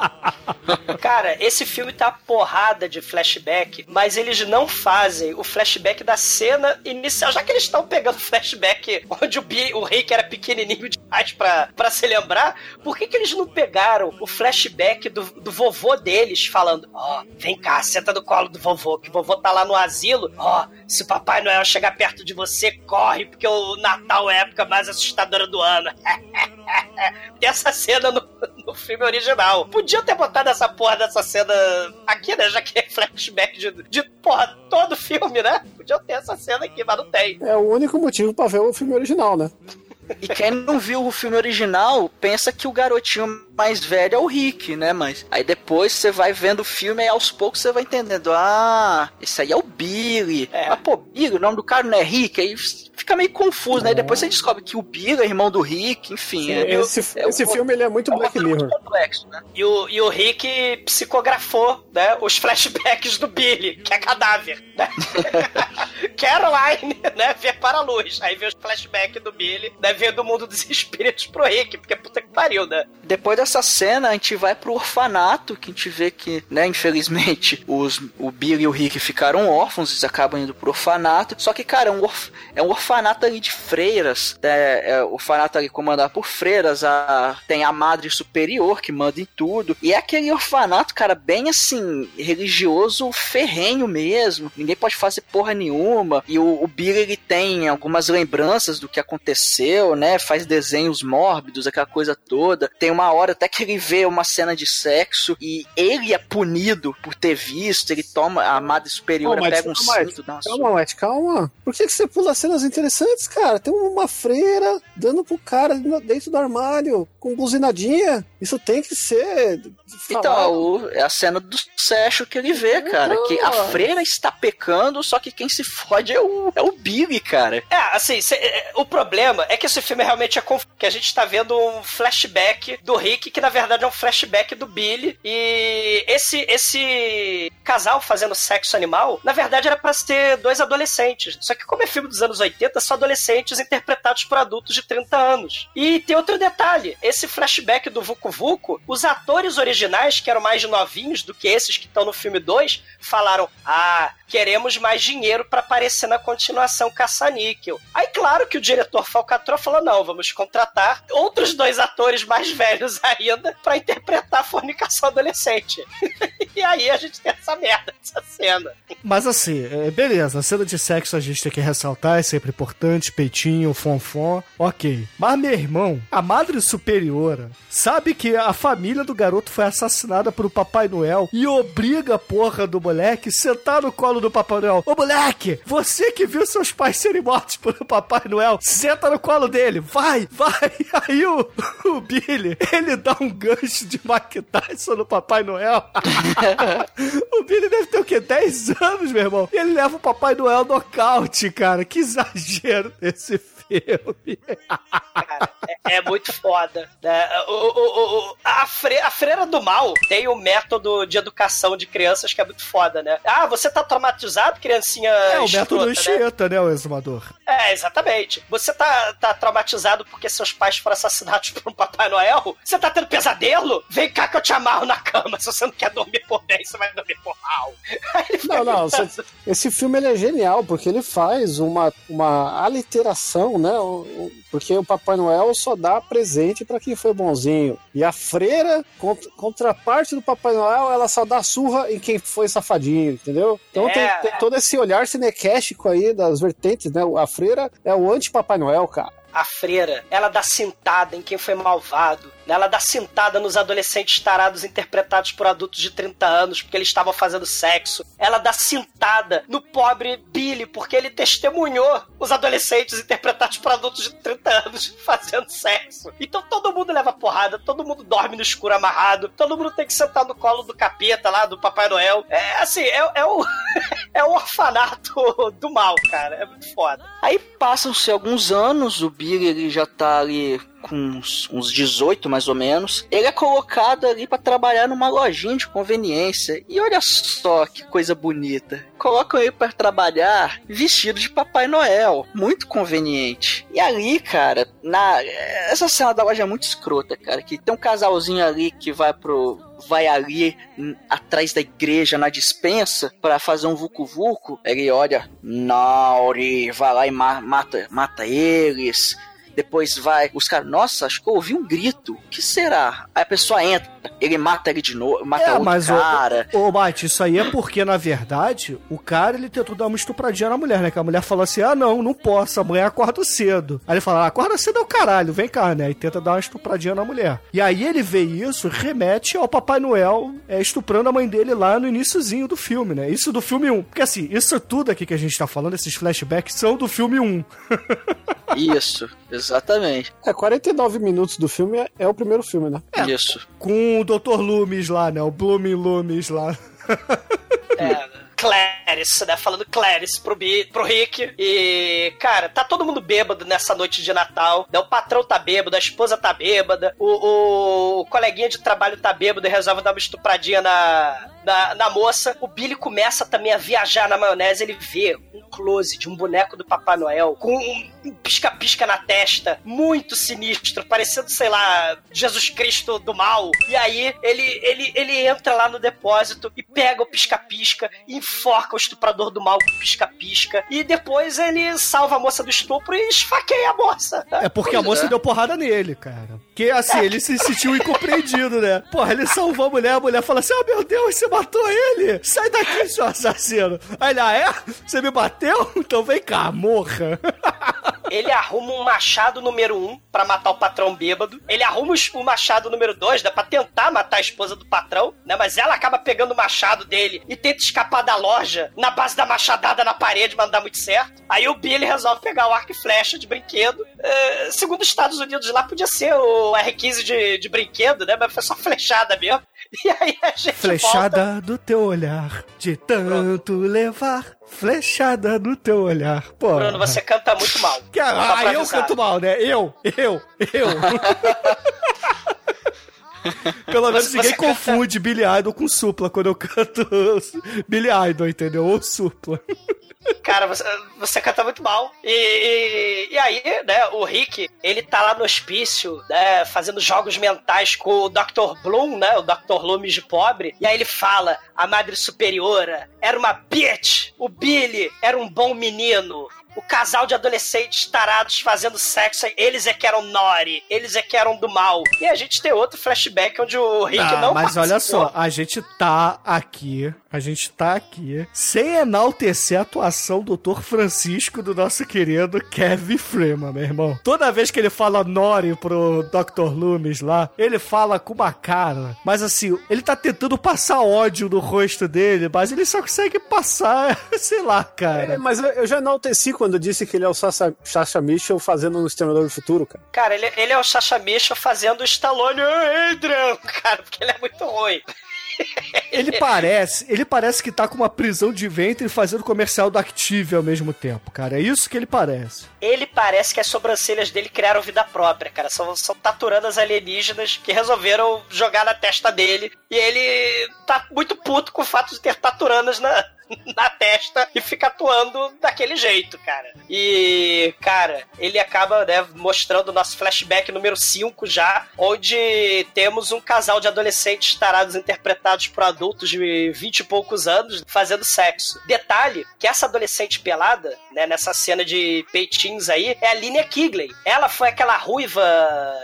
G: Cara, esse filme tá porrada de flashback, mas eles não fazem o flashback da cena inicial. Já que eles estão pegando flashback onde o, o Rick era pequenininho demais pra, pra se lembrar, por que, que eles não pegaram o flashback do, do vovô deles falando: Ó, vem cá, senta no colo do vovô, que o vovô tá lá no asilo. Ó, se o Papai Noel chegar perto de você, corre, porque o Natal é a época mais assustadora do ano. Tem essa cena no, no filme original. Podia ter botado essa porra dessa cena aqui, né? Já que é flashback de, de porra, todo filme, né? Podia ter essa cena aqui, mas não tem.
E: É o único motivo pra ver o filme original, né?
D: E quem não viu o filme original pensa que o garotinho mais velho é o Rick, né? Mas aí depois você vai vendo o filme e aos poucos você vai entendendo. Ah, esse aí é o Billy.
G: É.
D: Mas pô, Billy, o nome do cara não é Rick. Aí fica meio confuso, né? Depois você descobre que o Billy é irmão do Rick, enfim. é,
E: Esse,
D: é
E: esse filme ele é muito
D: é
E: Black Mirror.
D: muito complexo, né?
G: E o, e o Rick psicografou, né, os flashbacks do Billy, que é cadáver, né? Caroline, né, vê para a luz. Aí vê os flashbacks do Billy, né, vê do mundo dos espíritos pro Rick, porque puta que pariu, né?
D: Depois dessa cena, a gente vai pro orfanato, que a gente vê que, né, infelizmente, os, o Billy e o Rick ficaram órfãos, eles acabam indo pro orfanato. Só que, cara, é um, orf- é um orfanato ali de freiras, né, é um orfanato ali comandado por freiras, a, tem a madre superior que manda em tudo. E é aquele orfanato, cara, bem assim, religioso ferrenho mesmo. Ninguém pode fazer porra nenhuma. E o, o Billy, ele tem algumas lembranças do que aconteceu, né? Faz desenhos mórbidos, aquela coisa toda. Tem uma hora até que ele vê uma cena de sexo e ele é punido por ter visto. Ele toma, a madre superior
E: Calma,
D: pega um
E: calma,
D: cinto, dá uma
E: Calma, Matt, calma. Por que, que você pula cenas interessantes, cara? Tem uma freira dando pro cara dentro do armário com buzinadinha. Isso tem que ser.
D: Então, o- é a cena do sexo que ele vê, cara. Que a freira está pecando, só que quem se fode é o, é o Billy, cara.
G: É, assim, cê- é, o problema é que esse filme realmente é conf... que a gente tá vendo um flashback do Rick, que na verdade é um flashback do Billy. E esse, esse casal fazendo sexo animal, na verdade era pra ser dois adolescentes. Só que como é filme dos anos 80, são adolescentes interpretados por adultos de 30 anos. E tem outro detalhe, esse flashback do Vucu Vucu, os atores originais, que eram mais novinhos do que esses que estão no filme 2, falaram: "Ah, queremos mais dinheiro pra aparecer na continuação caça-níquel. Aí, claro que o diretor Falcatrua falou: não, vamos contratar outros dois atores mais velhos ainda pra interpretar a fornicação adolescente. e aí a gente tem essa merda, essa cena.
F: Mas assim, é, beleza, a cena de sexo a gente tem que ressaltar, é sempre importante, peitinho, fonfon, ok. Mas meu irmão, a madre superiora, sabe que a família do garoto foi assassinada por o Papai Noel e obriga a porra do moleque a sentar no colo do Papai Noel. Ô moleque, você que viu seus pais serem mortos pelo Papai Noel, senta no colo dele, vai, vai. Aí o, o Billy, ele dá um gancho de Mike Tyson no Papai Noel. o Billy deve ter o quê? 10 anos, meu irmão. E ele leva o Papai Noel nocaute, cara. Que exagero desse filme.
G: Cara, é, é muito foda. né? O, o- o- a, fre- a freira do mal tem o método de educação de crianças que é muito foda, né? Ah, você tá traumatizado, criancinha?
F: É o
G: escrota,
F: método
G: né?
F: Anchieta, né, o exumador?
G: É, exatamente. Você tá, tá traumatizado porque seus pais foram assassinados por um Papai Noel? Você tá tendo pesadelo? Vem cá que eu te amarro na cama. Se você não quer dormir por bem, você vai dormir por mal.
E: Não, não, esse filme ele é genial, porque ele faz uma, uma aliteração, né? Porque o Papai Noel só dá presente pra quem foi bonzinho. E a freira, contra, contraparte do Papai Noel, ela só dá surra em quem foi safadinho, entendeu? Então
G: É.
E: tem, tem todo esse olhar cinequéstico aí das vertentes, né? A freira é o anti-Papai Noel, cara.
G: A freira, ela dá cintada em quem foi malvado. Ela dá cintada nos adolescentes tarados interpretados por adultos de 30 anos porque eles estavam fazendo sexo. Ela dá cintada no pobre Billy porque ele testemunhou os adolescentes interpretados por adultos de 30 anos fazendo sexo. Então todo mundo leva porrada, todo mundo dorme no escuro amarrado, todo mundo tem que sentar no colo do capeta lá, do Papai Noel. É assim, é, é o, é o orfanato do mal, cara. É muito foda.
D: Aí passam-se alguns anos, o Billy ele já tá ali com uns, uns 18 mais ou menos. Ele é colocado ali pra trabalhar numa lojinha de conveniência. E olha só que coisa bonita. Colocam ele pra trabalhar vestido de Papai Noel. Muito conveniente. E ali, cara, na essa cena da loja é muito escrota, cara. Que tem um casalzinho ali que vai pro vai ali hum, atrás da igreja na dispensa pra fazer um vucu vucu. Ele olha, Nauri, vai lá e ma- mata, mata eles. Depois vai, os caras, nossa, acho que eu ouvi um grito. O que será? Aí a pessoa entra, ele mata ele de novo, mata
F: É,
D: outro
F: mas o-
D: cara.
F: Ô, Mate, isso aí é porque, na verdade, o cara ele tentou dar uma estupradinha na mulher, né? Que a mulher falou assim: ah, não, não posso, amanhã acordo cedo. Aí ele fala: ah, acorda cedo é o caralho, vem cá, né? E tenta dar uma estupradinha na mulher. E aí ele vê isso, remete ao Papai Noel é, estuprando a mãe dele lá no iníciozinho do filme, né? Isso do filme 1. Porque assim, isso tudo aqui que a gente tá falando, esses flashbacks, são do filme 1.
D: Isso, Exatamente.
E: É, 49 minutos do filme é, é o primeiro filme, né?
D: Isso.
F: Com o Dr. Loomis lá, né? O Blooming Loomis lá.
G: É, Clarice, né? Falando Clarice pro, Bi, pro Rick. E, cara, tá todo mundo bêbado nessa noite de Natal. Né? O patrão tá bêbado, a esposa tá bêbada, o, o, o coleguinha de trabalho tá bêbado e resolve dar uma estupradinha na, na, na moça. O Billy começa também a viajar na maionese. Ele vê um close de um boneco do Papai Noel com um pisca-pisca na testa, muito sinistro, parecendo, sei lá, Jesus Cristo do mal. E aí ele, ele, ele entra lá no depósito e pega o pisca-pisca enforca o estuprador do mal com o pisca-pisca. E depois ele salva a moça do estupro e esfaqueia a moça.
F: É porque a moça deu porrada nele, cara. Porque assim, ele se sentiu incompreendido, né? Porra, ele salvou a mulher, a mulher fala assim: Oh meu Deus, você matou ele! Sai daqui, seu assassino! Aí ele, ah, é? Você me bateu? Então vem cá, morra!
G: Ele arruma um machado número um pra matar o patrão bêbado. Ele arruma o machado número dois, né? Pra tentar matar a esposa do patrão, né? Mas ela acaba pegando o machado dele e tenta escapar da loja na base da machadada na parede, mas não dá muito certo. Aí o Billy resolve pegar o arco e flecha de brinquedo. É, segundo os Estados Unidos lá, podia ser o R15 de, de brinquedo, né? Mas foi só flechada mesmo. E aí a gente volta...
F: Flechada do teu olhar, de tanto levar. Flechada do teu olhar. Pô.
G: Bruno, você canta muito mal.
F: Que-
G: Só
F: Ah, eu canto mal, né? Eu, eu, eu. Pelo menos
G: Você-
F: ninguém
G: você canta-
F: confunde Billy Idol com Supla quando eu canto Billy Idol, entendeu? Ou Supla.
G: Cara, você, você canta muito mal. E, e, e aí, né, o Rick, ele tá lá no hospício, né, fazendo jogos mentais com o Dr. Bloom, né, o Dr. Loomis de pobre. E aí ele fala, a Madre Superiora era uma bitch, o Billy era um bom menino. O casal de adolescentes tarados fazendo sexo, eles é que eram Nori, eles é que eram do mal. E a gente tem outro flashback onde o Rick
F: Ah,
G: não
F: mas olha
G: participou.
F: só, a gente tá aqui, a gente tá aqui, sem enaltecer a atuação do Dr. Francisco do nosso querido Kevin Freeman, meu irmão. Toda vez que ele fala Nori pro Dr. Loomis lá, ele fala com uma cara, mas assim, ele tá tentando passar ódio no rosto dele, mas ele só consegue passar, sei lá,
E: É,
F: cara.
E: mas eu, já enalteci quando disse que ele é o Sasha, Sasha Mitchell fazendo um Exterminador do Futuro, cara.
G: Cara, ele, ele é o Sacha Misha fazendo o Stallone "Ô, Adrian, cara, porque ele é muito ruim.
F: Ele parece, ele parece que tá com uma prisão de ventre fazendo comercial do Active ao mesmo tempo, cara. É isso que ele parece.
G: Ele parece que as sobrancelhas dele criaram vida própria, cara. São, são taturanas alienígenas que resolveram jogar na testa dele. E ele tá muito puto com o fato de ter taturanas na, na testa e fica atuando daquele jeito, cara. E, cara, ele acaba, né, mostrando o nosso flashback número 5 já, onde temos um casal de adolescentes tarados interpretados por adultos de 20 e poucos anos fazendo sexo. Detalhe que essa adolescente pelada, né, nessa cena de peitinhos aí, é a Linnea Kigley. Ela foi aquela ruiva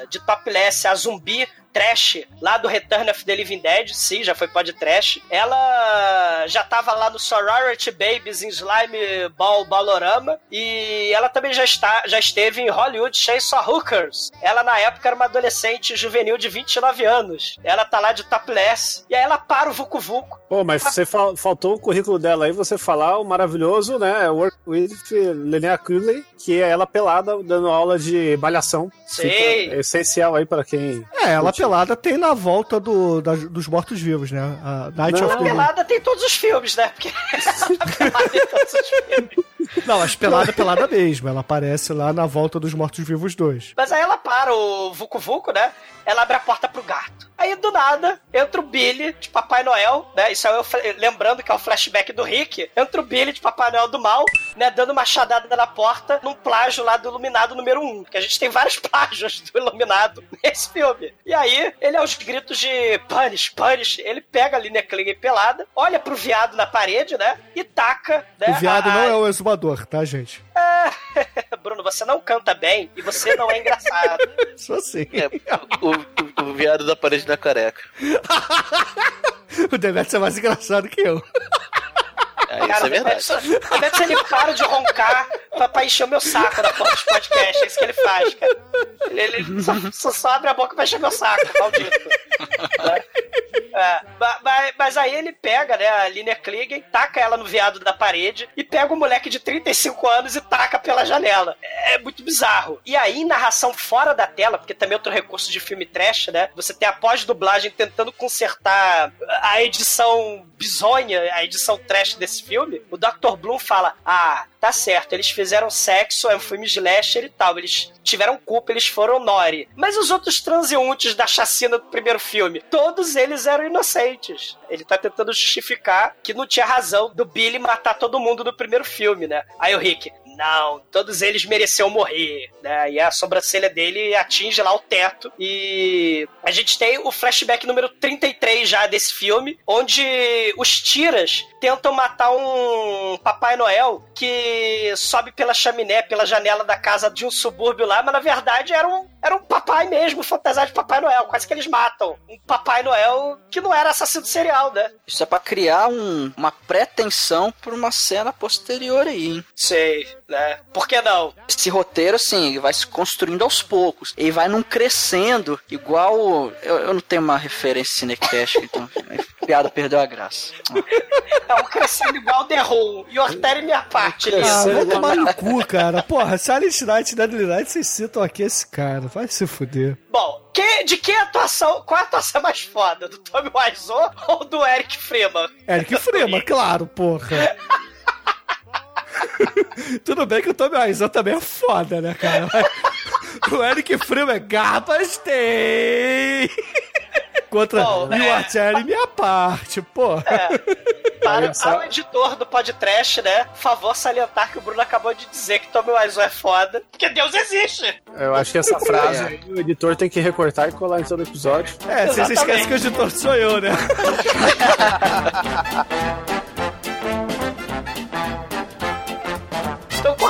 G: de topless, a zumbi trash lá do Return of the Living Dead, sim, já foi pod trash. Ela já tava lá no Sorority Babies em Slime Ball Ballorama e ela também já está já esteve em Hollywood Chainsaw Hookers. Ela na época era uma adolescente juvenil de 29 anos. Ela tá lá de topless e aí ela para o Vucu Vucu.
E: Pô, mas você fal- faltou o currículo dela aí, você falar o maravilhoso, né? Work with Linnea Quigley, que é ela pelada dando aula de balhação.
G: Sei.
E: Fica essencial aí pra quem.
F: É, ela pelada tem na volta do, das- dos mortos-vivos, né? A Night
E: Não.
F: of
G: A
F: the
G: pelada tem todos os filmes, né? Porque tá pelada em todos os filmes.
F: Não, as pelada é pelada mesmo. Ela aparece lá na volta dos mortos-vivos 2.
G: Mas aí ela para o Vucu Vucu, né? Ela abre a porta pro gato. Aí do nada, entra o Billy de Papai Noel, né? Isso aí eu fa- lembrando que é o flashback do Rick. Entra o Billy de Papai Noel do mal, né? Dando uma chadada na porta num plágio lá do Iluminado número 1. Que a gente tem vários plágios do Iluminado nesse filme. E aí, ele aos gritos de punish, punish, ele pega a linha Kling pelada, olha pro viado na parede, né? E taca, né?
F: O viado
G: a-
F: não é o exumador, tá, gente?
G: Bruno, você não canta bem e você não é engraçado.
F: Só assim.
C: É, o, o, o viado da parede da careca.
F: O Demetrius é mais engraçado que eu.
C: É, isso
G: Cara,
C: é verdade.
G: o Demetrius, ele para de roncar pra, pra encher o meu saco na porta dos podcasts. É isso que ele faz, cara. Ele, ele só, só, só abre a boca pra encher meu saco, maldito. É, ma- ma- mas, aí ele pega, né, a Linnea Kligen, taca ela no viado da parede e pega o moleque de 35 anos e taca pela janela. É muito bizarro. E aí, narração fora da tela, porque também é outro recurso de filme trash, né? Você tem a pós-dublagem tentando consertar a edição bizonha, a edição trash desse filme. O Dr. Bloom fala: Ah, tá certo, eles fizeram sexo, é um filme slasher e tal. Eles tiveram culpa, eles foram Nori. Mas os outros transeuntes da chacina do primeiro filme, todos eles eram inocentes. Ele tá tentando justificar que não tinha razão do Billy matar todo mundo no primeiro filme, né? Aí o Rick, não, todos eles mereciam morrer, né? E a sobrancelha dele atinge lá o teto. E a gente tem o flashback número 33 já desse filme, onde os tiras tentam matar um Papai Noel que sobe pela chaminé, pela janela da casa de um subúrbio lá, mas na verdade era um, era um papai mesmo, fantasiado de Papai Noel. Quase que eles matam. Um Papai Noel que não era assassino serial, né?
D: Isso é pra criar um- uma pretensão pra uma cena posterior aí, hein?
G: Sei, né? Por que não?
D: Esse roteiro, assim, ele vai se construindo aos poucos. Ele vai num crescendo, igual. Eu, eu não tenho uma referência Cinecast, então. a piada perdeu a graça.
G: É um crescendo igual The Room. E Ortério minha parte,
F: Ah,
G: Lisa.
F: vou tomar no cu, cara. Porra, Silent Night e Deadly Night, vocês citam aqui esse cara. Vai se fuder.
G: Bom, que, de que atuação? Qual a atuação mais foda? Do Tommy Wiseau ou do Eric Freeman?
F: Eric Freeman, claro, porra. Tudo bem que o Tommy Wiseau também é foda, né, cara? O Eric Freeman é gabastei. Contra
G: Bom,
F: You
G: é.
F: Minha parte, porra.
G: Para,
E: Olha só.
G: para o editor do podcast, né? Por favor, salientar que o Bruno acabou de dizer que Tommy Wiseau é foda. Porque Deus existe!
E: Eu acho que essa frase aí o editor tem que recortar e colar em todo episódio.
F: É, vocês esquecem que o editor sou eu, né?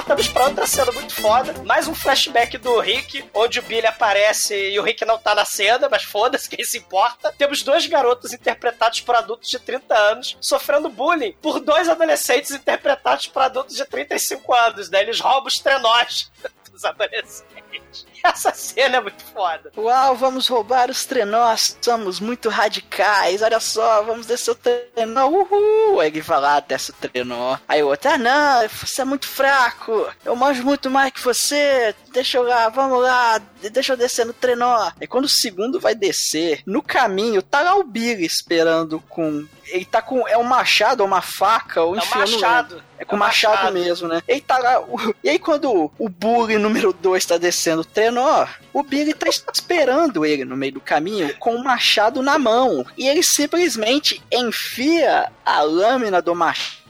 G: Cortamos pra outra cena muito foda. Mais um flashback do Rick, onde o Billy aparece e o Rick não tá na cena, mas foda-se, quem se importa. Temos dois garotos interpretados por adultos de 30 anos, sofrendo bullying por dois adolescentes interpretados por adultos de 35 anos, né? Eles roubam os trenós dos adolescentes. Essa cena é muito foda.
D: Uau, vamos roubar os trenós, somos muito radicais, olha só, vamos descer o trenó, uhul! Aí ele vai lá, desce o trenó. Aí o outro, ah não, você é muito fraco, eu manjo muito mais que você, deixa eu lá, vamos lá, deixa eu descer no trenó. Aí quando o segundo vai descer, no caminho, tá lá o Billy esperando com... Ele tá com. É um machado uma faca? Ou
G: É um
D: enfim, eu não
G: machado.
D: lembro. É com
G: É um
D: machado,
G: machado.
D: mesmo, né? Ele tá lá. o- E aí, quando o bully número 2 tá descendo o trenó, o Billy tá esperando ele no meio do caminho com o machado na mão. E ele simplesmente enfia a lâmina do machado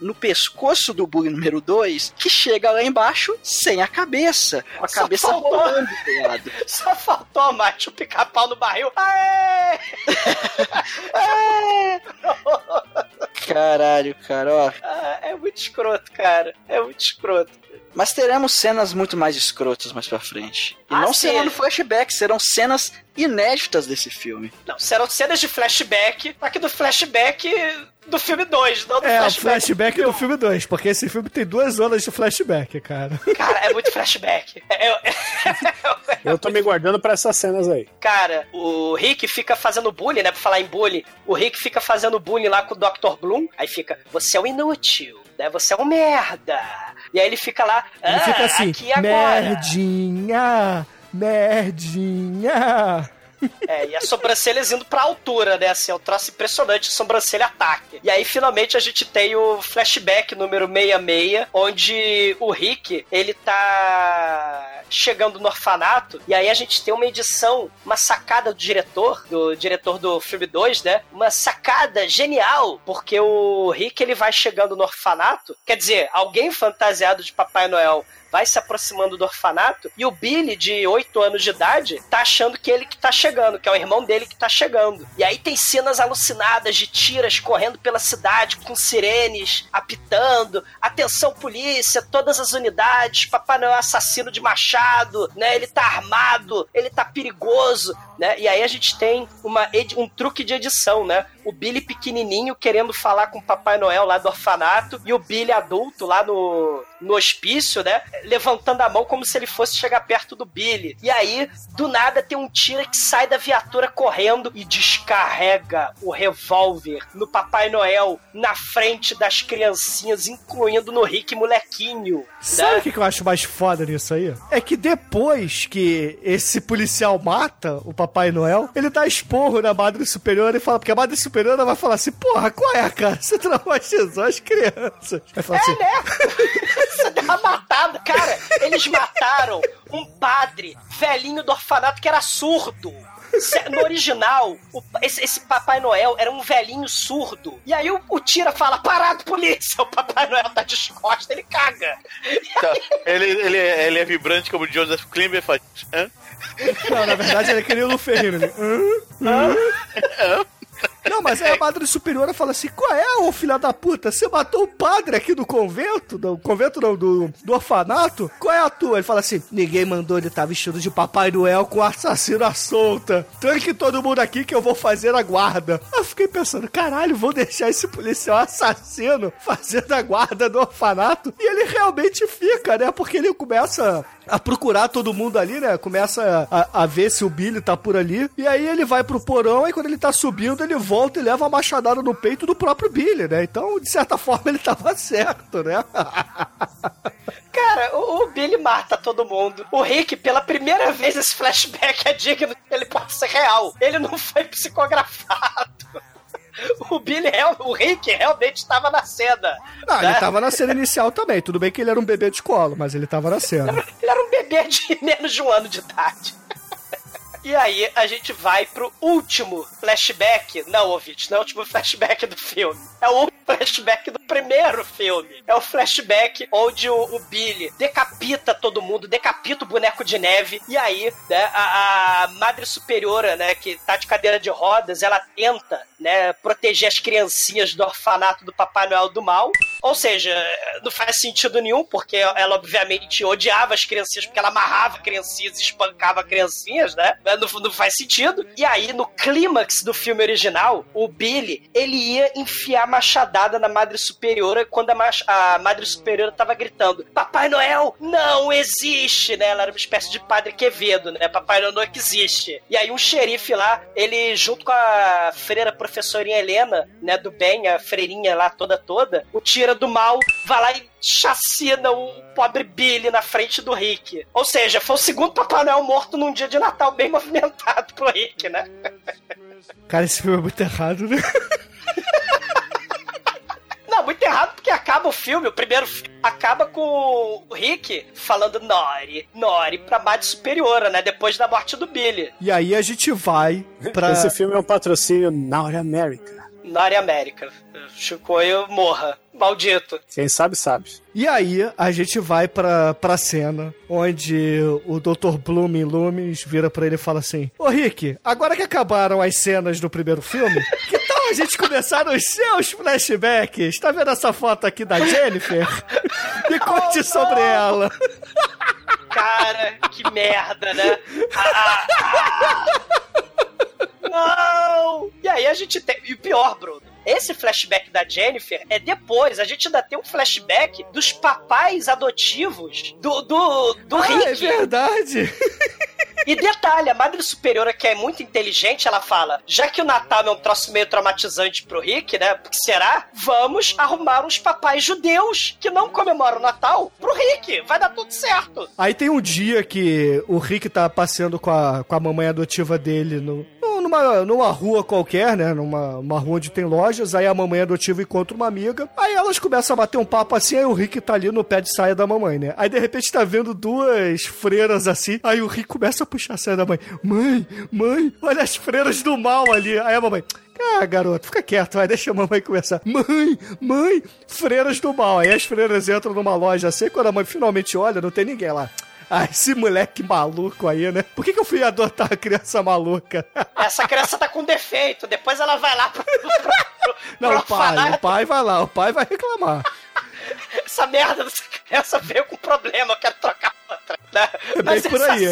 D: no pescoço do bully número 2, que chega lá embaixo sem a cabeça. Com a
G: Só
D: cabeça
G: faltou.
D: rolando do lado.
G: Só faltou, Mate, o pica-pau no barril. Aê! Aê!
D: Caralho, cara, ó.
G: Ah, é muito escroto, cara. É muito escroto.
D: Mas teremos cenas muito mais escrotas mais pra frente. E
G: Ah,
D: não
G: sim.
D: serão no flashback, serão cenas inéditas desse filme.
G: Não, serão cenas de flashback, só que do flashback do filme 2, não do
F: É, o
G: flashback.
F: flashback do filme 2, porque esse filme tem duas zonas de flashback, cara.
G: Cara, é muito flashback. É- é-
E: Eu tô me guardando pra essas cenas aí.
G: Cara, o Rick fica fazendo bullying, né? Pra falar em bullying, o Rick fica fazendo bullying lá com o Dr. Bloom. Aí fica, você é um inútil, né? Você é um merda. E aí ele fica lá,
F: Ele
G: ah,
F: fica assim,
G: aqui agora.
F: merdinha, merdinha.
G: É, e a sobrancelha indo pra altura, né? Assim, é um troço impressionante, sobrancelha ataque. E aí, finalmente, a gente tem o flashback número 66, onde o Rick, ele tá chegando no orfanato, e aí a gente tem uma edição, uma sacada do diretor, do diretor do filme 2, né? Uma sacada genial, porque o Rick, ele vai chegando no orfanato, quer dizer, alguém fantasiado de Papai Noel vai se aproximando do orfanato e o Billy, de 8 anos de idade, tá achando que ele que tá chegando, que é o irmão dele que tá chegando. E aí tem cenas alucinadas de tiras correndo pela cidade com sirenes apitando. Atenção, polícia, todas as unidades. Papai Noel é assassino de machado, né? Ele tá armado, ele tá perigoso, né? E aí a gente tem uma um truque de edição, né? O Billy pequenininho querendo falar com o Papai Noel lá do orfanato e o Billy adulto lá no, no hospício, né? Levantando a mão como se ele fosse chegar perto do Billy. E aí, do nada, tem um tira que sai da viatura correndo e descarrega o revólver no Papai Noel na frente das criancinhas, incluindo no Rick molequinho.
F: Sabe o
G: né?
F: que que eu acho mais foda nisso aí? É que depois que esse policial mata o Papai Noel, ele dá esporro na Madre Superiora e fala, porque a Madre Superiora vai falar assim, porra, qual é, cara? Você traumatizou as crianças. Vai falar assim,
G: É, né? Você deu uma matada. Cara, eles mataram um padre velhinho do orfanato que era surdo. No original, o- esse, esse Papai Noel era um velhinho surdo. E aí o, o Tira fala: Parado, polícia! O Papai Noel tá descosta, ele caga.
C: Tá, Ele, ele, é- ele é vibrante como Joseph Klimber faz. Hã?
F: Não, na verdade ele é que nem o Luferrino. Ele... "Hã? Hã?" Não, mas aí a Madre Superiora fala assim: qual é, ô filha da puta? Você matou o padre aqui do convento? Do convento não, do, do orfanato? Qual é a tua? Ele fala assim: ninguém mandou ele estar vestido de Papai Noel com assassino à solta. Tranque todo mundo aqui que eu vou fazer a guarda. Eu fiquei pensando: caralho, vou deixar esse policial assassino fazendo a guarda do orfanato? E ele realmente fica, né? Porque ele começa a procurar todo mundo ali, né? Começa a, a ver se o Billy tá por ali. E aí ele vai pro porão e quando ele tá subindo, ele volta e leva a machadada no peito do próprio Billy, né? Então, de certa forma, ele tava certo, né?
G: Cara, o, o Billy mata todo mundo. O Rick, pela primeira vez, esse flashback é digno, ele pode ser real. Ele não foi psicografado. O Billy, o Rick realmente estava na cena.
F: Não,
G: né?
F: ele tava na cena inicial também. Tudo bem que ele era um bebê de colo, mas ele tava na cena.
G: Ele era um bebê de menos de um ano de idade. E aí a gente vai pro último flashback. Não, ouvinte, não é o último flashback do filme. É o flashback do primeiro filme. É o flashback onde o, o Billy decapita todo mundo, decapita o boneco de neve. E aí, né, a, a Madre Superiora, né, que tá de cadeira de rodas, ela tenta, né, proteger as criancinhas do orfanato do Papai Noel do mal. Ou seja, não faz sentido nenhum, porque ela obviamente odiava as criancinhas, porque ela amarrava criancinhas espancava criancinhas, né? Não, não faz sentido. E aí, no clímax do filme original, o Billy, ele ia enfiar machadada na Madre Superiora quando a, mach- a Madre Superiora tava gritando: Papai Noel não existe, né? Ela era uma espécie de Padre Quevedo, né? Papai Noel não existe. E aí, um xerife lá, ele, junto com a freira professorinha Helena, né? Do bem, a freirinha lá toda toda, o tira do mal, vai lá e chacina o pobre Billy na frente do Rick. Ou seja, foi o segundo Papai Noel morto num dia de Natal bem movimentado pro Rick, né?
F: Cara, esse filme é muito errado, né?
G: Não, muito errado porque acaba o filme, o primeiro filme, acaba com o Rick falando Nori, Nori pra Madre Superiora, né? Depois da morte do Billy.
F: E aí a gente vai pra.
E: Esse filme é um patrocínio Now America.
G: Nori América. Chicoio morra. Maldito.
E: Quem sabe, sabe.
F: E aí a gente vai pra, pra cena onde o Dr. Bloom em Loomis vira pra ele e fala assim: Ô Rick, agora que acabaram as cenas do primeiro filme, que a gente começar os seus flashbacks? Tá vendo essa foto aqui da Jennifer? Me conte sobre ela.
G: Cara, que merda, né? Ah, ah, ah. Não! E aí a gente tem. E o pior, Bruno. Esse flashback da Jennifer é depois. A gente ainda tem um flashback dos papais adotivos do, do, do
F: Ah, é
G: Rick.
F: verdade.
G: E detalhe, a Madre Superiora, que é muito inteligente, ela fala: já que o Natal é um troço meio traumatizante pro Rick, né? Porque será? Vamos arrumar uns papais judeus que não comemoram o Natal pro Rick. Vai dar tudo certo.
F: Aí tem um dia que o Rick tá passeando com a, com a mamãe adotiva dele no- numa, numa rua qualquer, né? Numa uma rua onde tem lojas. Aí a mamãe adotiva encontra uma amiga. Aí elas começam a bater um papo assim. Aí o Rick tá ali no pé de saia da mamãe, né? Aí de repente tá vendo duas freiras assim. Aí o Rick começa a puxar a saia da mãe. Mãe, mãe, olha as freiras do mal ali. Aí a mamãe. Ah, garoto, fica quieto, vai, deixa a mamãe começar. Mãe, mãe, freiras do mal. Aí as freiras entram numa loja assim, quando a mãe finalmente olha, não tem ninguém lá. Ah, esse moleque maluco aí, né? Por que, que eu fui adotar a criança maluca?
G: Essa criança tá com defeito. Depois ela vai lá pro, pro, pro,
F: Não,
G: pro
F: o pai,
G: orfanato.
F: o pai vai lá, o pai vai reclamar.
G: Essa merda dessa criança veio com problema, eu quero trocar outra. Né?
F: É bem por aí.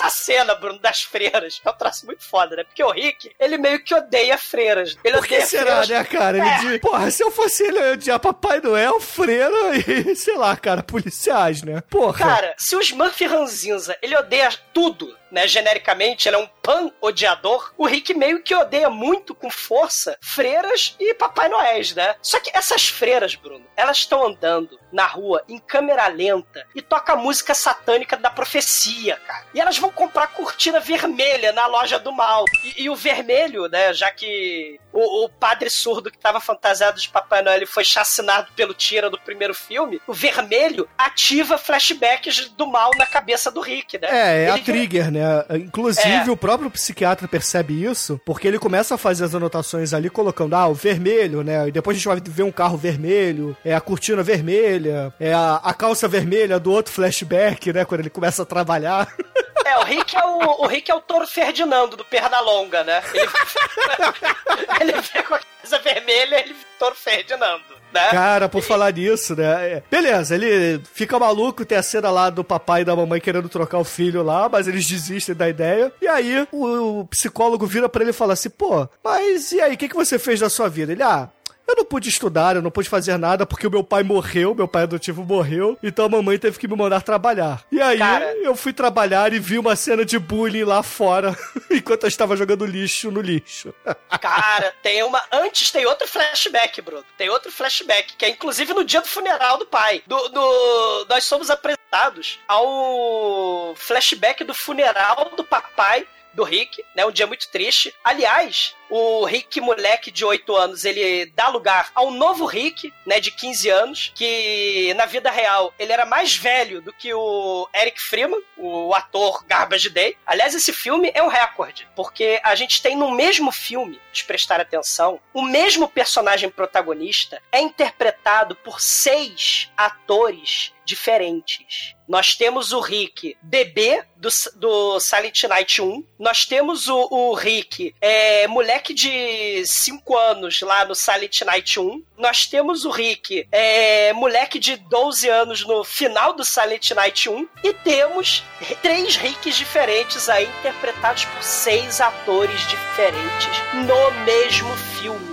G: Essa cena, Bruno, das freiras, é um traço muito foda, né? Porque o Rick, ele meio que odeia freiras. Ele
F: Por que
G: odeia
F: será,
G: freiras.
F: né, cara? Ele
G: É.
F: diz, porra, se eu fosse ele, eu ia odiar Papai Noel, freira e, sei lá, cara, policiais, né? Porra.
G: Cara, se o Smurf Ranzinza, ele odeia tudo, né, genericamente, ele é um pan odiador, o Rick meio que odeia muito, com força, freiras e Papai Noéis, né? Só que essas freiras, Bruno, elas estão andando na rua em câmera lenta e toca a música satânica da profecia, cara. E elas vão comprar cortina vermelha na loja do mal. E, e o vermelho, né, já que o, o padre surdo que tava fantasiado de Papai Noel foi chacinado pelo Tira do primeiro filme, o vermelho ativa flashbacks do mal na cabeça do Rick, né?
F: É, é a
G: Ele-
F: trigger, né? Inclusive,
G: É.
F: o próprio psiquiatra percebe isso, porque ele começa a fazer as anotações ali, colocando, ah, o vermelho, né? E depois a gente vai ver um carro vermelho, é a cortina vermelha, é a, a calça vermelha do outro flashback, né? Quando ele começa a trabalhar.
G: É, o Rick é o, o Rick é o Toro Ferdinando do Pernalonga, né? Ele, ele vê com a camisa vermelha, ele Toro Ferdinando, né?
F: Cara, por falar nisso, né? é, Beleza, ele fica maluco, tem a cena lá do papai e da mamãe querendo trocar o filho lá, mas eles desistem da ideia. E aí o, o psicólogo vira pra ele e fala assim: pô, mas e aí, o que, que você fez da sua vida? Ele, ah. Eu não pude estudar, eu não pude fazer nada porque o meu pai morreu, meu pai adotivo morreu, então a mamãe teve que me mandar trabalhar. E aí
G: Cara.
F: eu fui trabalhar e vi uma cena de bullying lá fora, enquanto eu estava jogando lixo no lixo.
G: Cara, tem uma. Antes tem outro flashback, Bruno. Tem outro flashback, que é inclusive no dia do funeral do pai. Do, do- nós somos apresentados ao flashback do funeral do papai do Rick, né? Um dia muito triste. Aliás, o Rick, moleque de 8 anos, ele dá lugar ao novo Rick, né? De 15 anos, que na vida real ele era mais velho do que o Eric Freeman, o ator Garbage Day. Aliás, esse filme é um recorde, porque a gente tem no mesmo filme, se prestar atenção, o mesmo personagem protagonista é interpretado por seis atores diferentes. Nós temos o Rick bebê do, do Silent Night 1. Nós temos o, o Rick é, moleque de 5 anos lá no Silent Night 1. Nós temos o Rick é, moleque de 12 anos no final do Silent Night 1. E temos três Ricks diferentes aí interpretados por seis atores diferentes no mesmo filme.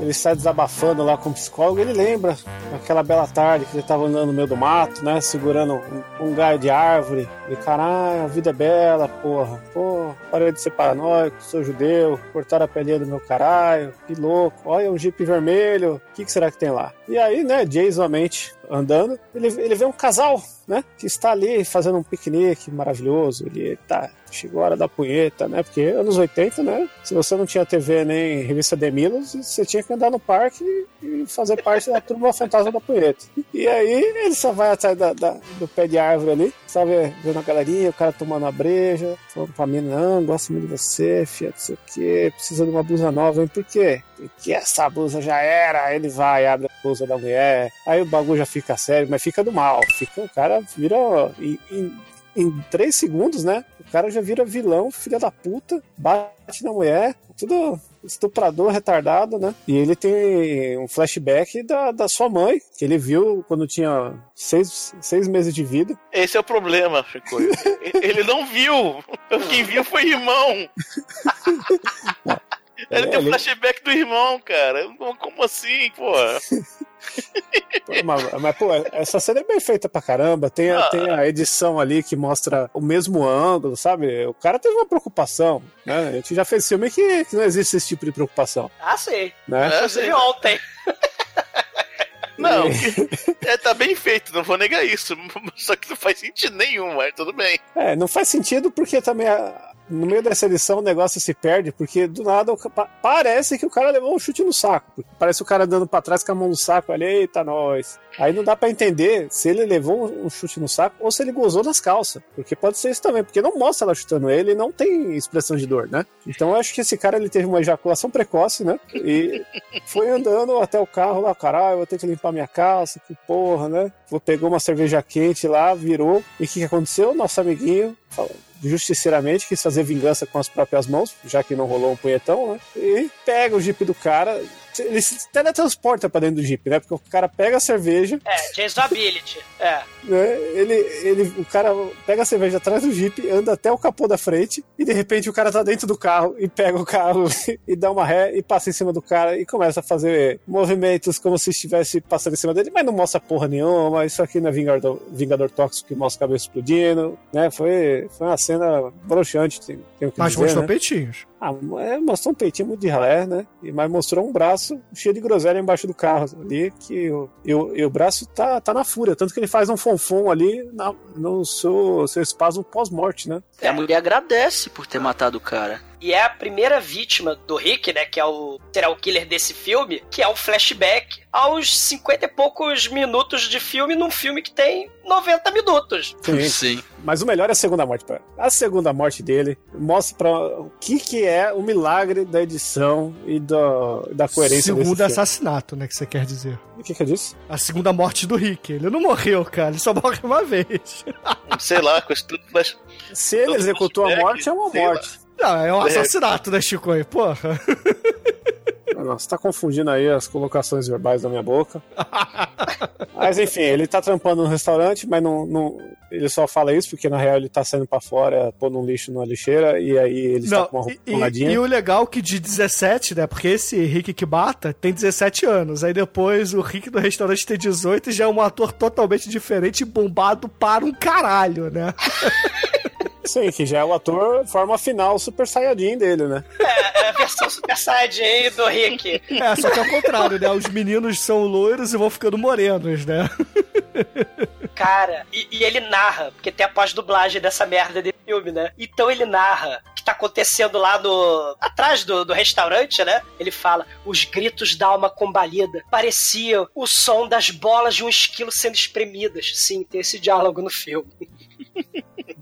E: Ele, sai desabafando lá com o psicólogo, ele lembra aquela bela tarde que ele tava andando no meio do mato, né? Segurando um, um galho de árvore. E caralho, a vida é bela, porra. Pô, parei de ser paranoico, sou judeu, cortaram a pelinha do meu caralho, que louco. Olha um jipe vermelho, o que, que será que tem lá? E aí, né, Jason, a mente andando, ele, ele vê um casal, né? Que está ali fazendo um piquenique maravilhoso. Ele tá. Chegou a hora da punheta, né? Porque anos 80, né? Se você não tinha TV nem revista Demilos, você tinha que andar no parque e fazer parte da turma fantasma da punheta. E aí ele só vai atrás da, da- do pé de árvore ali, sabe? Vendo a galerinha, o cara tomando a breja, falando pra mim, não, gosto muito de você, filha, não sei o quê, precisa de uma blusa nova, hein? Por quê? Porque essa blusa já era. Ele vai, abre a blusa da mulher, aí o bagulho já fica sério, mas fica do mal. Fica, o cara vira. Em, em, em três segundos, né? O cara já vira vilão, filha da puta, bate na mulher, tudo estuprador, retardado, né? E ele tem um flashback da, da sua mãe, que ele viu quando tinha seis, seis meses de vida.
C: Esse é o problema, Chico. Ele não viu. Quem viu foi irmão. Ele tem o
E: Ele-
C: flashback do irmão, cara. Como assim, pô?
E: Pô, Mas, mas, pô, essa cena é bem feita pra caramba. Tem a,
C: Ah.
E: tem a edição ali que mostra o mesmo ângulo, sabe? O cara teve uma preocupação, né? A gente já fez filme que, que não existe esse tipo de preocupação,
G: Ah, sei.
E: né?
C: É,
G: Inclusive ontem.
C: Não, é, tá bem feito, não vou negar isso. Só que não faz sentido nenhum, mas tudo bem.
E: É, não faz sentido porque também a- no meio dessa edição o negócio se perde, porque do nada parece que o cara levou um chute no saco. Parece o cara dando pra trás com a mão no saco ali, eita nós. Aí não dá pra entender se ele levou um chute no saco ou se ele gozou nas calças. Porque pode ser isso também, porque não mostra ela chutando ele não tem expressão de dor, né? Então eu acho que esse cara ele teve uma ejaculação precoce, né? E foi andando até o carro lá, caralho, vou ter que limpar minha calça, que porra, né? Vou uma cerveja quente lá, virou. E o que, que aconteceu? Nosso amiguinho falou, justiceiramente quis fazer vingança com as próprias mãos, já que não rolou um punhetão, né? E pega o jipe do cara. Ele se teletransporta pra dentro do jipe, né? Porque o cara pega a cerveja,
G: É, Jason Ability. É.
E: né? Ele, ele, o cara pega a cerveja atrás do jipe, anda até o capô da frente e de repente o cara tá dentro do carro e pega o carro e dá uma ré e passa em cima do cara e começa a fazer movimentos como se estivesse passando em cima dele, mas não mostra porra nenhuma. Isso aqui não é Vingador, Vingador Tóxico que mostra a cabeça explodindo, né? Foi, foi uma cena broxante, tem, tenho que
F: Mas
E: dizer,
F: mostrou
E: né?
F: peitinhos.
E: Ah, é, mostrou um peitinho muito de ralé, né? Mas mostrou um braço cheio de groselha embaixo do carro ali, que o, e, o, e o braço tá, tá na fúria. Tanto que ele faz um fonfon ali na- no seu, seu espasmo pós-morte, né?
D: E a mulher agradece por ter matado o cara.
G: E é a primeira vítima do Rick, né? Que é o serial killer desse filme, que é um flashback aos 50 e poucos minutos de filme num filme que tem 90 minutos.
E: Sim.
D: Sim.
E: Mas o melhor é a segunda morte. A segunda morte dele mostra pra, o que, que é o milagre da edição e da, da coerência
F: Segundo assassinato, né? Que você quer dizer.
E: O que, que eu disse?
F: A segunda morte do Rick. Ele não morreu, cara. Ele só morre uma vez.
C: Sei lá, com isso tudo, mas
E: Se ele executou a morte, é uma
C: sei lá.
F: Não, é um
C: É.
F: assassinato, né, Chico? aí? Porra.
E: Você tá confundindo aí as colocações verbais da minha boca. mas enfim, ele tá trampando no restaurante, mas não, não- ele só fala isso porque na real ele tá saindo pra fora, pondo um lixo numa lixeira e aí ele está
F: Não,
E: com uma
F: e, e- e o legal que de 17, né? Porque esse Rick Kibata tem 17 anos. Aí depois o Rick do restaurante tem 18 e já é um ator totalmente diferente e bombado para um caralho, né?
E: Sim, que já é o ator forma final Super Saiyajin dele, né?
G: É, é a versão Super Saiyajin do Rick.
F: É, só que é o contrário, né? Os meninos são loiros e vão ficando morenos, né?
G: Cara, e, e ele narra, porque tem a pós-dublagem dessa merda de filme, né? Então ele narra o que tá acontecendo lá no. atrás do, do restaurante, né? Ele fala: os gritos da alma combalida pareciam o som das bolas de um esquilo sendo espremidas. Sim, tem esse diálogo no filme.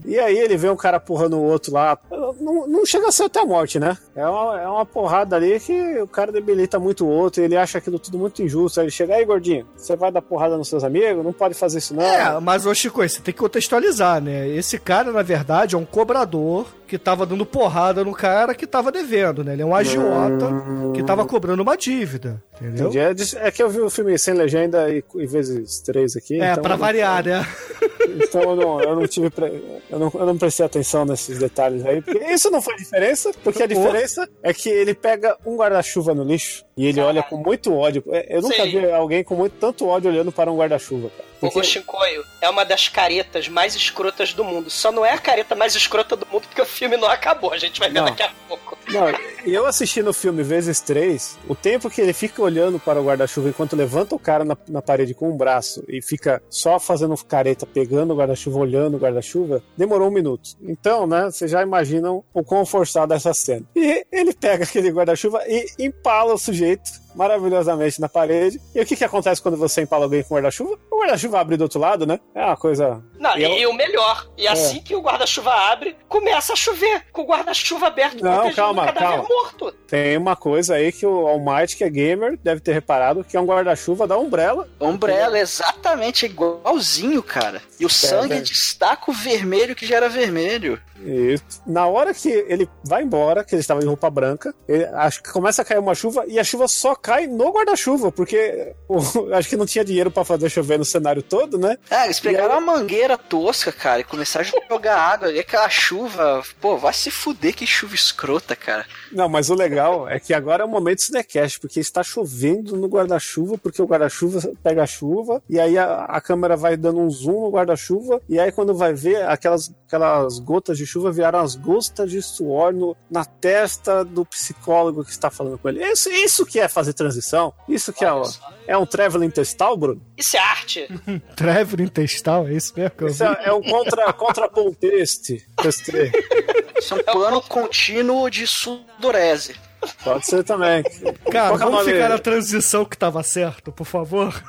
E: E aí ele vê um cara porrando o outro lá. Não, não chega a ser até a morte, né? É uma, é uma porrada ali que o cara debilita muito o outro, ele acha aquilo tudo muito injusto. Aí ele chega, aí gordinho, você vai dar porrada nos seus amigos? Não pode fazer isso não.
F: É, mas ô Chico, você tem que contextualizar, né? Esse cara, na verdade, é um cobrador que tava dando porrada no cara que tava devendo, né? Ele é um agiota que tava cobrando uma dívida, entendeu?
E: Entendi. É, é que eu vi o filme sem legenda e, e vezes três aqui.
F: É,
E: então
F: pra
E: não-
F: variar, né?
E: Então eu não, eu não tive. pre- Eu não, eu não prestei atenção nesses detalhes aí. Porque isso não faz diferença, porque a diferença é que ele pega um guarda-chuva no lixo e ele olha com muito ódio. É, Eu nunca
G: Sim.
E: vi alguém com muito tanto ódio olhando para um guarda-chuva, cara.
G: O
E: Porque-
G: Shinkoio é uma das caretas mais escrotas do mundo. Só não é a careta mais escrota do mundo porque o filme não acabou. A gente vai ver
E: Não.
G: daqui a pouco.
E: Não, e eu assisti no filme vezes três, o tempo que ele fica olhando para o guarda-chuva enquanto levanta o cara na, na parede com um braço e fica só fazendo careta, pegando o guarda-chuva, olhando o guarda-chuva, demorou um minuto. Então, né, vocês já imaginam o quão forçado é essa cena. E ele pega aquele guarda-chuva e empala o sujeito maravilhosamente na parede. E o que, que acontece quando você empala alguém com guarda-chuva? O guarda-chuva abre do outro lado, né? É uma coisa.
G: Não,
E: E
G: e,
E: ela-
G: e o melhor, e
E: É.
G: assim que o guarda-chuva abre, começa a chover, com o guarda-chuva aberto
E: Não, calma, calma.
G: morto.
E: Tem uma coisa aí que o Almighty, que é gamer, deve ter reparado, que é um guarda-chuva da Umbrella.
D: Umbrella, exatamente igualzinho, cara. E o sangue
E: é.
D: destaca o vermelho que já era vermelho.
E: E na hora que ele vai embora, que ele estava de roupa branca, ele, acho que começa a cair uma chuva e a chuva só cai no guarda-chuva, porque acho que não tinha dinheiro pra fazer chover no cenário todo, né?
D: Ah, eles pegaram
E: aí-
D: uma mangueira tosca, cara, e começaram a jogar água. E aquela chuva, pô, vai se fuder que chuva escrota, cara.
E: Não, mas o legal é que agora é o momento Cinecast, porque está chovendo no guarda-chuva, porque o guarda-chuva pega a chuva, e aí a, a câmera vai dando um zoom no guarda-chuva, e aí quando vai ver, aquelas, aquelas gotas de chuva viraram as gotas de suor no, na testa do psicólogo que está falando com ele. Isso, isso que é fazer transição, isso que é. É um traveling testal, Bruno?
G: Isso é arte.
F: Trevor intestal, é isso mesmo que eu
E: Isso é, é um contra, contraponteste. Teste.
D: Isso é um plano contínuo de sudorese.
E: Pode ser também.
F: Cara,
E: Qual é o
F: vamos ficar na transição que tava certo, por favor.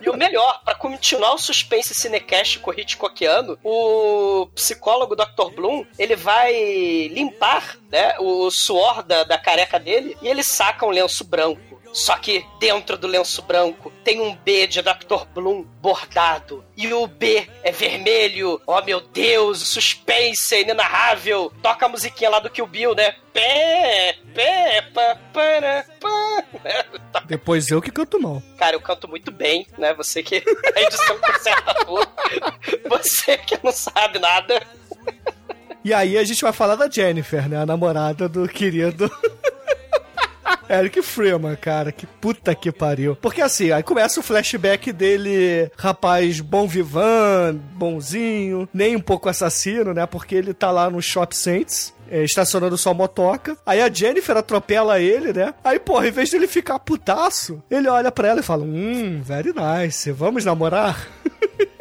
G: E o melhor, pra continuar o suspense cinecástico Hitchcockiano, o psicólogo Dr. Bloom, ele vai limpar né, o suor da, da careca dele e ele saca um lenço branco. Só que dentro do lenço branco tem um B de Dr. Bloom bordado. E o B é vermelho. Oh meu Deus, suspense é inenarrável. Toca a musiquinha lá do Kill Bill, né? Pé, pé, pá, para, pá.
F: Depois eu que canto mal.
G: Cara, eu canto muito bem, né? Você que a edição conserta tudo. Você que não sabe nada.
F: E aí a gente vai falar da Jennifer, né? A namorada do querido. Eric Freeman, cara, que puta que pariu. Porque assim, aí começa o flashback dele, rapaz bom vivan, bonzinho, nem um pouco assassino, né? Porque ele tá lá no Shop Saints. é, estacionando sua motoca. Aí a Jennifer atropela ele, né? Aí, porra, em vez dele ficar putaço, ele olha pra ela e fala: Hum, very nice, vamos namorar?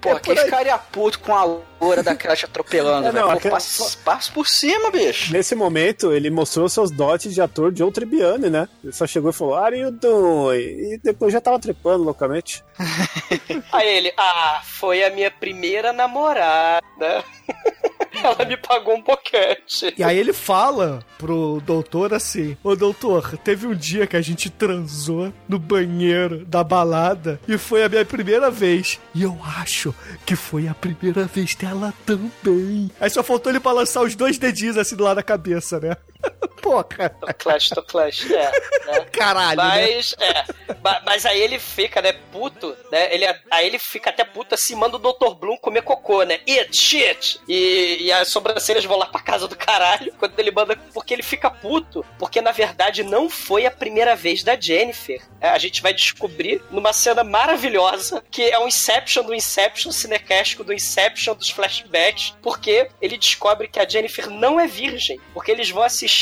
D: Pô, quem ficaria puto com a loura daquela te atropelando,
E: É,
D: velho?
E: aquela-
D: passa, passa por cima, bicho.
E: Nesse momento, ele mostrou seus dotes de ator John Tribbiani, né? Ele só chegou e falou, Are you doing? E depois já tava trepando loucamente.
G: Aí ele, ah, foi a minha primeira namorada. Ela me pagou um boquete.
F: E aí ele fala pro doutor assim: Ô doutor, teve um dia que a gente transou no banheiro da balada e foi a minha primeira vez. E eu acho que foi a primeira vez dela também. Aí só faltou ele balançar os dois dedinhos assim do lado da cabeça, né? Porra.
G: Tô clash, tô clash, é. Né?
F: Caralho. né?
G: Mas, é. ma- Mas aí ele fica, né, puto, né? Ele, aí ele fica até puto assim, manda o Dr. Bloom comer cocô, né? It, shit! E, e as sobrancelhas vão lá pra casa do caralho quando ele manda. Porque ele fica puto. Porque na verdade não foi a primeira vez da Jennifer. É, a gente vai descobrir numa cena maravilhosa que é um Inception do Inception cinecástico do Inception dos flashbacks. Porque ele descobre que a Jennifer não é virgem. Porque eles vão assistir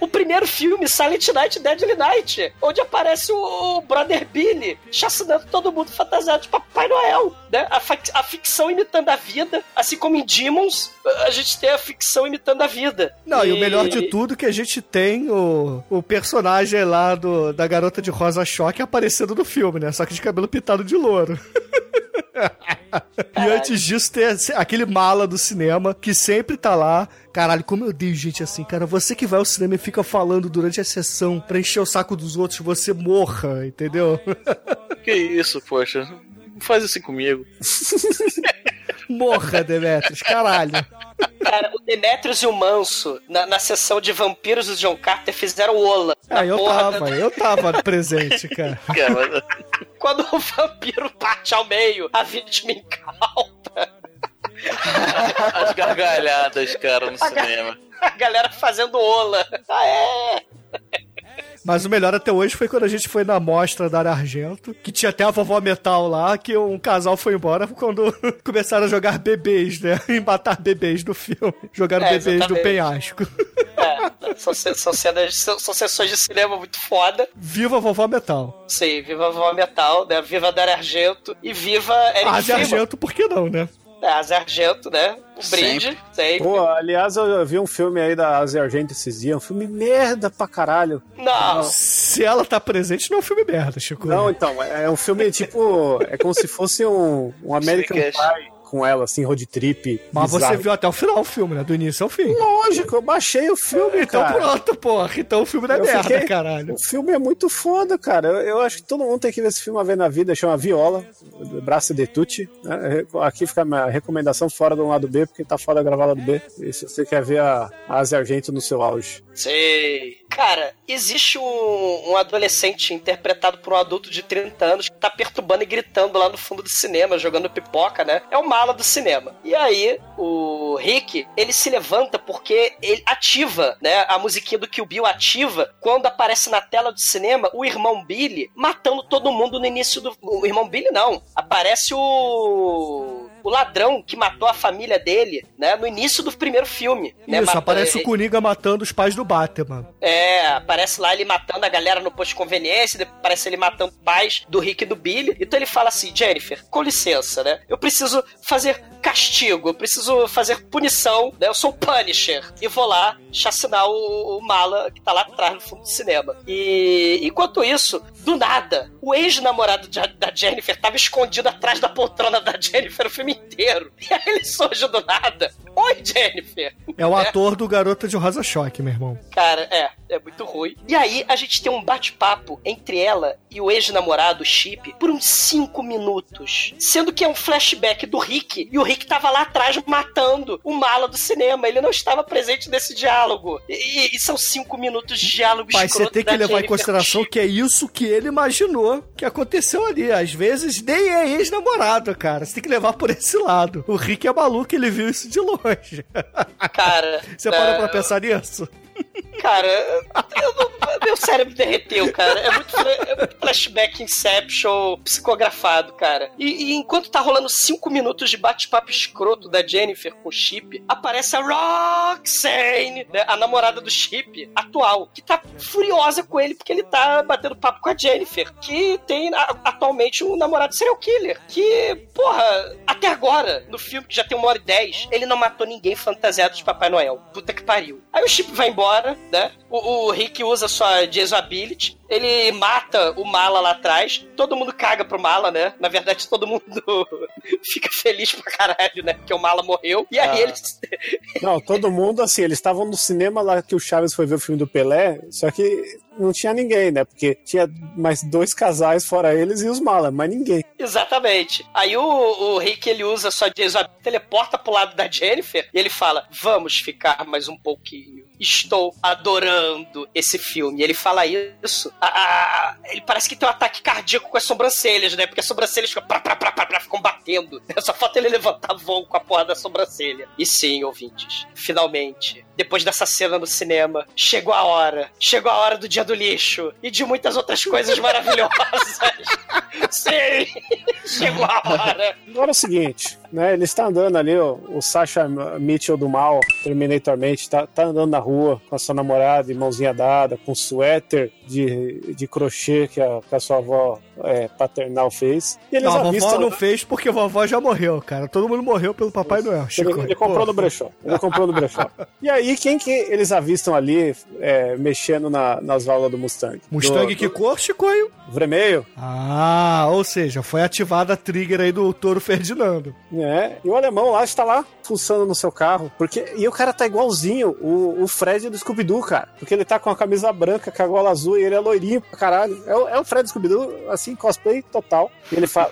G: o primeiro filme, Silent Night, Deadly Night, onde aparece o, o Brother Billy chacinando todo mundo fantasiado de Papai Noel. Né? A, a ficção imitando a vida, assim como em Demons, a gente tem a ficção imitando a vida.
F: Não, e o melhor de tudo é que a gente tem o, o personagem lá do, da garota de rosa choque aparecendo no filme, né? Só que de cabelo pintado de louro. e antes disso tem aquele mala do cinema que sempre tá lá. Caralho, como eu odeio gente assim, cara. Você que vai ao cinema e fica falando durante a sessão pra encher o saco dos outros, você morra, entendeu?
C: Que isso, poxa. Não faz assim comigo.
F: morra, Demetrius, caralho.
G: Cara, o Demetrius e o Manso, na, na sessão de vampiros do John Carter, fizeram ola.
F: Ah, eu
G: porra
F: tava,
G: da-
F: eu tava presente, cara.
G: Quando o vampiro parte ao meio, a vítima encalpa.
C: As gargalhadas, cara, no cinema.
G: A galera fazendo ola. Ah, é?
F: Mas o melhor até hoje foi quando a gente foi na mostra da Área Argento, que tinha até a vovó metal lá, que um casal foi embora quando começaram a jogar bebês, né? E matar bebês no filme. Jogaram
G: É,
F: bebês no
G: exatamente.
F: penhasco.
G: É, são, são cenas, são, são sessões de cinema muito foda.
F: Viva a vovó metal.
G: Sim, viva a Vovó Metal, né? Viva a Daria Argento e viva Eric
F: A
G: Freeman.
F: Argento, por que não, né?
G: É, a Zé Argento, né? Um brinde, sempre.
E: Pô, aliás, eu vi um filme aí da Asia Argento esses dias, um filme merda pra caralho.
G: Não,
F: Se ela tá presente, não é um filme merda, Chico.
E: Não, então, é um filme tipo. É como se fosse um, um American. Pie com ela, assim, road trip.
F: Mas você
E: bizarro.
F: viu até o final o filme, né? Do início ao fim.
E: Lógico, eu baixei o filme,
F: Então
E: cara.
F: pronto, porra. Então o filme não é
E: Eu
F: merda,
E: fiquei-
F: caralho.
E: O filme é muito foda, cara. Eu, eu acho que todo mundo tem que ver esse filme uma vez na vida. Chama Viola, do Braço de Tutti. né? Aqui fica a minha recomendação fora do lado B, porque tá foda gravar lado B. E se você quer ver a, a Asia Argento no seu auge.
G: sei. Cara, existe um, um adolescente interpretado por um adulto de 30 anos que tá perturbando e gritando lá no fundo do cinema, jogando pipoca, né? É o mala do cinema. E aí, o Rick, ele se levanta porque ele ativa, né? A musiquinha do Kill Bill ativa quando aparece na tela do cinema o irmão Billy matando todo mundo no início do. O irmão Billy não. Aparece o. o ladrão que matou a família dele, né? No início do primeiro filme. né,
F: Isso,
G: mata-
F: aparece o Coringa matando os pais do Batman.
G: É, aparece lá ele matando a galera no posto de conveniência, aparece ele matando pais do Rick e do Billy. Então ele fala assim: Jennifer, com licença, né? Eu preciso fazer castigo, eu preciso fazer punição, né? Eu sou o Punisher. E vou lá chacinar o, o mala que tá lá atrás no fundo do cinema. E enquanto isso, do nada, o ex-namorado da Jennifer tava escondido atrás da poltrona da Jennifer o filme inteiro. E aí ele surge do nada. Oi, Jennifer!
F: É o ator do Garota de Rosa Choque, meu irmão.
G: Cara, é, é muito ruim. E aí a gente tem um bate-papo entre ela e o ex-namorado, Chip, por uns 5 minutos. Sendo que é um flashback do Rick, e o Rick tava lá atrás matando o mala do cinema. Ele não estava presente nesse diálogo. E, e são 5 minutos de diálogo
F: Mas você tem que levar em
G: Jennifer
F: consideração
G: com o
F: que é isso que ele imaginou que aconteceu ali. Às vezes nem é ex-namorado, cara. Você tem que levar por esse lado. O Rick é maluco, ele viu isso de longe.
G: Cara,
F: Você
G: é,
F: parou pra pensar nisso?
G: Cara, eu não- meu cérebro derreteu, cara. É muito, é muito flashback Inception psicografado, cara. E, e enquanto tá rolando cinco minutos de bate-papo escroto da Jennifer com o Chip, aparece a Roxane, né, a namorada do Chip atual, que tá furiosa com ele porque ele tá batendo papo com a Jennifer, que tem a- atualmente um namorado serial killer. Que, porra, até agora, no filme que já tem uma hora e dez, ele não matou ninguém fantasiado de Papai Noel. Puta que pariu. Aí o Chip vai embora, né? O, o Rick usa sua Jason Ability. Ele mata o Mala lá atrás. Todo mundo caga pro Mala, né? Na verdade, todo mundo fica feliz pra caralho, né? Porque o Mala morreu. E aí
E: Ah.
G: eles.
E: Não, todo mundo, assim, eles estavam no cinema lá que o Chaves foi ver o filme do Pelé, só que não tinha ninguém, né? Porque tinha mais dois casais fora eles e os malas, mas ninguém.
G: Exatamente. Aí o, o Rick ele usa sua Jason Ability, teleporta pro lado da Jennifer e ele fala: Vamos ficar mais um pouquinho. Estou adorando esse filme. Ele fala isso. a- a- ele parece que tem um ataque cardíaco com as sobrancelhas, né? Porque as sobrancelhas ficam, pra, pra, pra, pra, ficam batendo. Só falta ele levantar voo com a porra da sobrancelha. E sim, ouvintes, finalmente, depois dessa cena no cinema, chegou a hora. Chegou a hora do dia do lixo e de muitas outras coisas maravilhosas. sim, chegou a hora.
E: Agora é o seguinte, né? Ele está andando ali, ó, o Sasha Mitchell do mal, Terminatormente, tá, tá andando na rua com a sua namorada, de mãozinha dada, com suéter de, de crochê que a, que a sua avó é, paternal fez. E eles
F: Não, a vovó
E: avistam.
F: não fez porque a vovó já morreu, cara. Todo mundo morreu pelo Papai Noel,
E: Ele,
F: Chico.
E: ele comprou
F: Pô.
E: no brechó. Ele comprou no brechó. E aí, quem que eles avistam ali é, mexendo na, nas válvulas do Mustang?
F: Mustang
E: do,
F: que cor, Chicoio?
E: do Vermelho.
F: Ah, ou seja, foi ativada a trigger aí do Toro Ferdinando.
E: É, e o alemão lá está lá, fuçando no seu carro. Porque, e o cara tá igualzinho o, o Fred do Scooby-Doo, cara. Porque ele tá com a camisa branca, com a gola azul, e ele é loirinho pra caralho. É, o- é o Fred do Scooby-Doo, assim, cosplay total. E ele fala...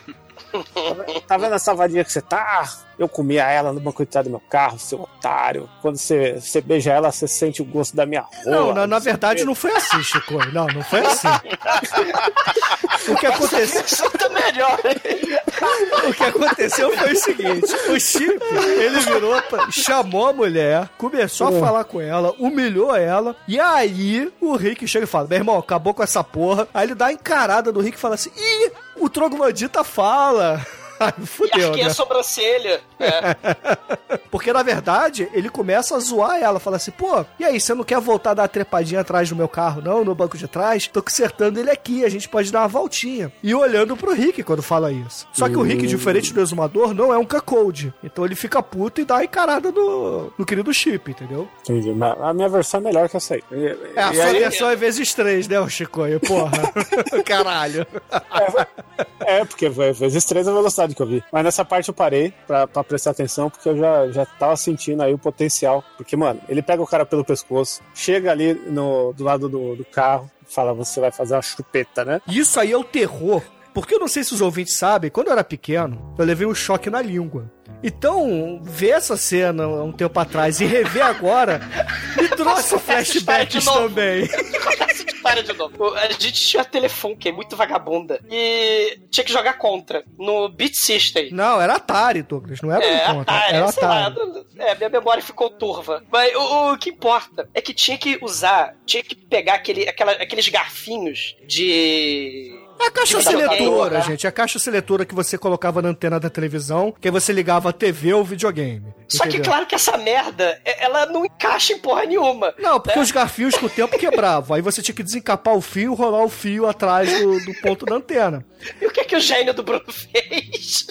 E: Tá vendo essa vadia que você tá? Eu comia ela no banco de trás do meu carro, seu otário. Quando você, você beija ela, você sente o gosto da minha rola.
F: Não, na, na verdade não foi assim, Chico. Não, não foi assim. O que aconteceu?
G: Tá melhor.
F: O que aconteceu foi o seguinte: o Chip, ele virou, pra- chamou a mulher, começou a falar com ela, humilhou ela, e aí o Rick chega e fala: Meu irmão, acabou com essa porra. Aí ele dá a encarada do Rick e fala assim: Ih, o Troglodita fala. Aí
G: E
F: fudeu,
G: arqueia
F: né?
G: a sobrancelha. É.
F: Porque na verdade ele começa a zoar ela, fala assim: pô, e aí, você não quer voltar a dar uma trepadinha atrás do meu carro, não? No banco de trás? Tô consertando ele aqui, a gente pode dar uma voltinha. E olhando pro Rick quando fala isso. Só que o Rick, diferente do exumador, não é um cuckold. Então ele fica puto e dá a encarada no, no querido Chip, entendeu?
E: Entendi, mas a minha versão é melhor que essa aí. E,
F: É, a sua
E: aí-
F: versão é vezes três, né, o Chicoio? Porra. Caralho.
E: É, porque foi vezes três a velocidade que eu vi. Mas nessa parte eu parei pra, pra prestar atenção, porque eu já, já tava sentindo aí o potencial. Porque, mano, ele pega o cara pelo pescoço, chega ali no, do lado do, do carro, fala, você vai fazer uma chupeta, né?
F: Isso aí é o terror. Porque eu não sei se os ouvintes sabem, quando eu era pequeno, eu levei um choque na língua. Então, ver essa cena um tempo atrás e rever agora me trouxe flashbacks também.
G: Para de novo. A gente tinha telefone, que é muito vagabunda. E tinha que jogar contra. No Beat System.
F: Não, era Atari, Douglas, não era
G: É,
F: contra,
G: Atari,
F: era
G: sei lá,
F: Atari.
G: é, minha memória ficou turva. Mas o, o que importa é que tinha que usar, tinha que pegar aquele, aquela- aqueles garfinhos de
F: a caixa seletora,
G: né?
F: gente. A caixa seletora que você colocava na antena da televisão, que aí você ligava a TV ou videogame.
G: Só que
F: entendeu?
G: claro que essa merda, é- ela não encaixa em porra nenhuma.
F: Não, porque
G: né?
F: os garfios com o tempo quebravam. Aí você tinha que desencapar o fio e rolar o fio atrás do, do ponto da antena.
G: E o que é que o gênio do Bruno fez?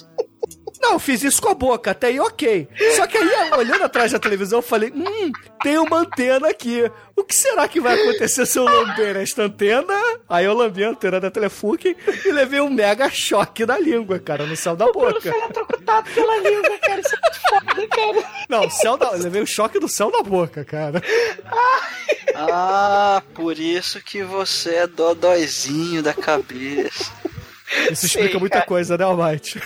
F: Não, eu fiz isso com a boca, até aí ok. Só que aí, olhando atrás da televisão, eu falei: hum, tem uma antena aqui. O que será que vai acontecer se eu lamber esta antena? Aí eu lambi a antena da Telefunken e levei um mega choque na língua, cara, no céu da boca.
G: Eletrocutado pela língua, cara. Isso é muito foda, cara.
F: Não, céu da... eu levei o choque do céu da boca, cara.
D: Ah, por isso que você é dodóizinho da cabeça.
F: Isso explica
G: Sim,
F: muita
G: cara.
F: coisa, né, Almighty?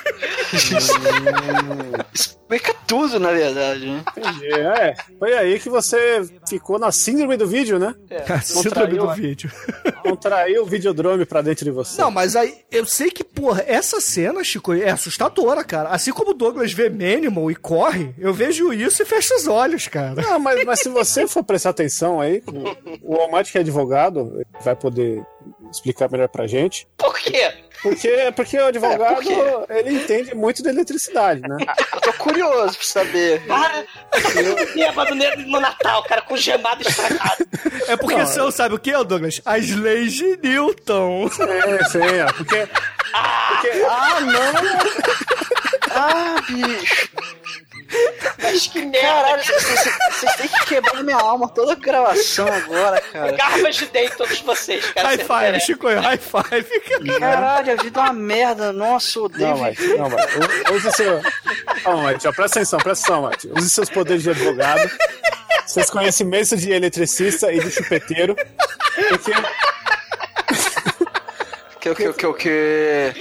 D: Explica tudo, na verdade, né?
E: Entendi. É, foi aí que você ficou na síndrome do vídeo, né?
F: A síndrome do vídeo.
E: Contraiu o videodrome pra dentro de você.
F: Não, mas aí, eu sei que, porra, essa cena, Chico, é assustadora, cara. Assim como o Douglas vê Manimal e corre, eu vejo isso e fecho os olhos, cara.
E: Não, mas, mas se você for prestar atenção aí, o, o Almighty que é advogado vai poder explicar melhor pra gente.
G: Por quê?
E: Porque, porque o advogado,
D: por quê?
E: ele entende muito de eletricidade, né?
D: Eu tô curioso pra saber.
G: Para! Bêbado no no Natal, cara, com gemado estragado.
F: É porque não sabe o que, Douglas? As leis de Newton.
E: É, sim, é, porque... porque
D: Ah, não! Ah, bicho!
G: Mas que merda.
D: Caralho, vocês têm que quebrar minha alma toda a gravação agora, cara.
G: Garras de dentro, todos vocês, cara.
F: High five. Chico, high five. cara.
D: Caralho, a vida é uma merda. Nossa, eu odeio.
E: Não, mas, não, mas, u- use seu... Não, mas, ó, presta atenção, presta atenção, Mate. Use seus poderes de advogado, seus conhecimentos de eletricista e de chupeteiro, porque...
D: Que, que, que, que...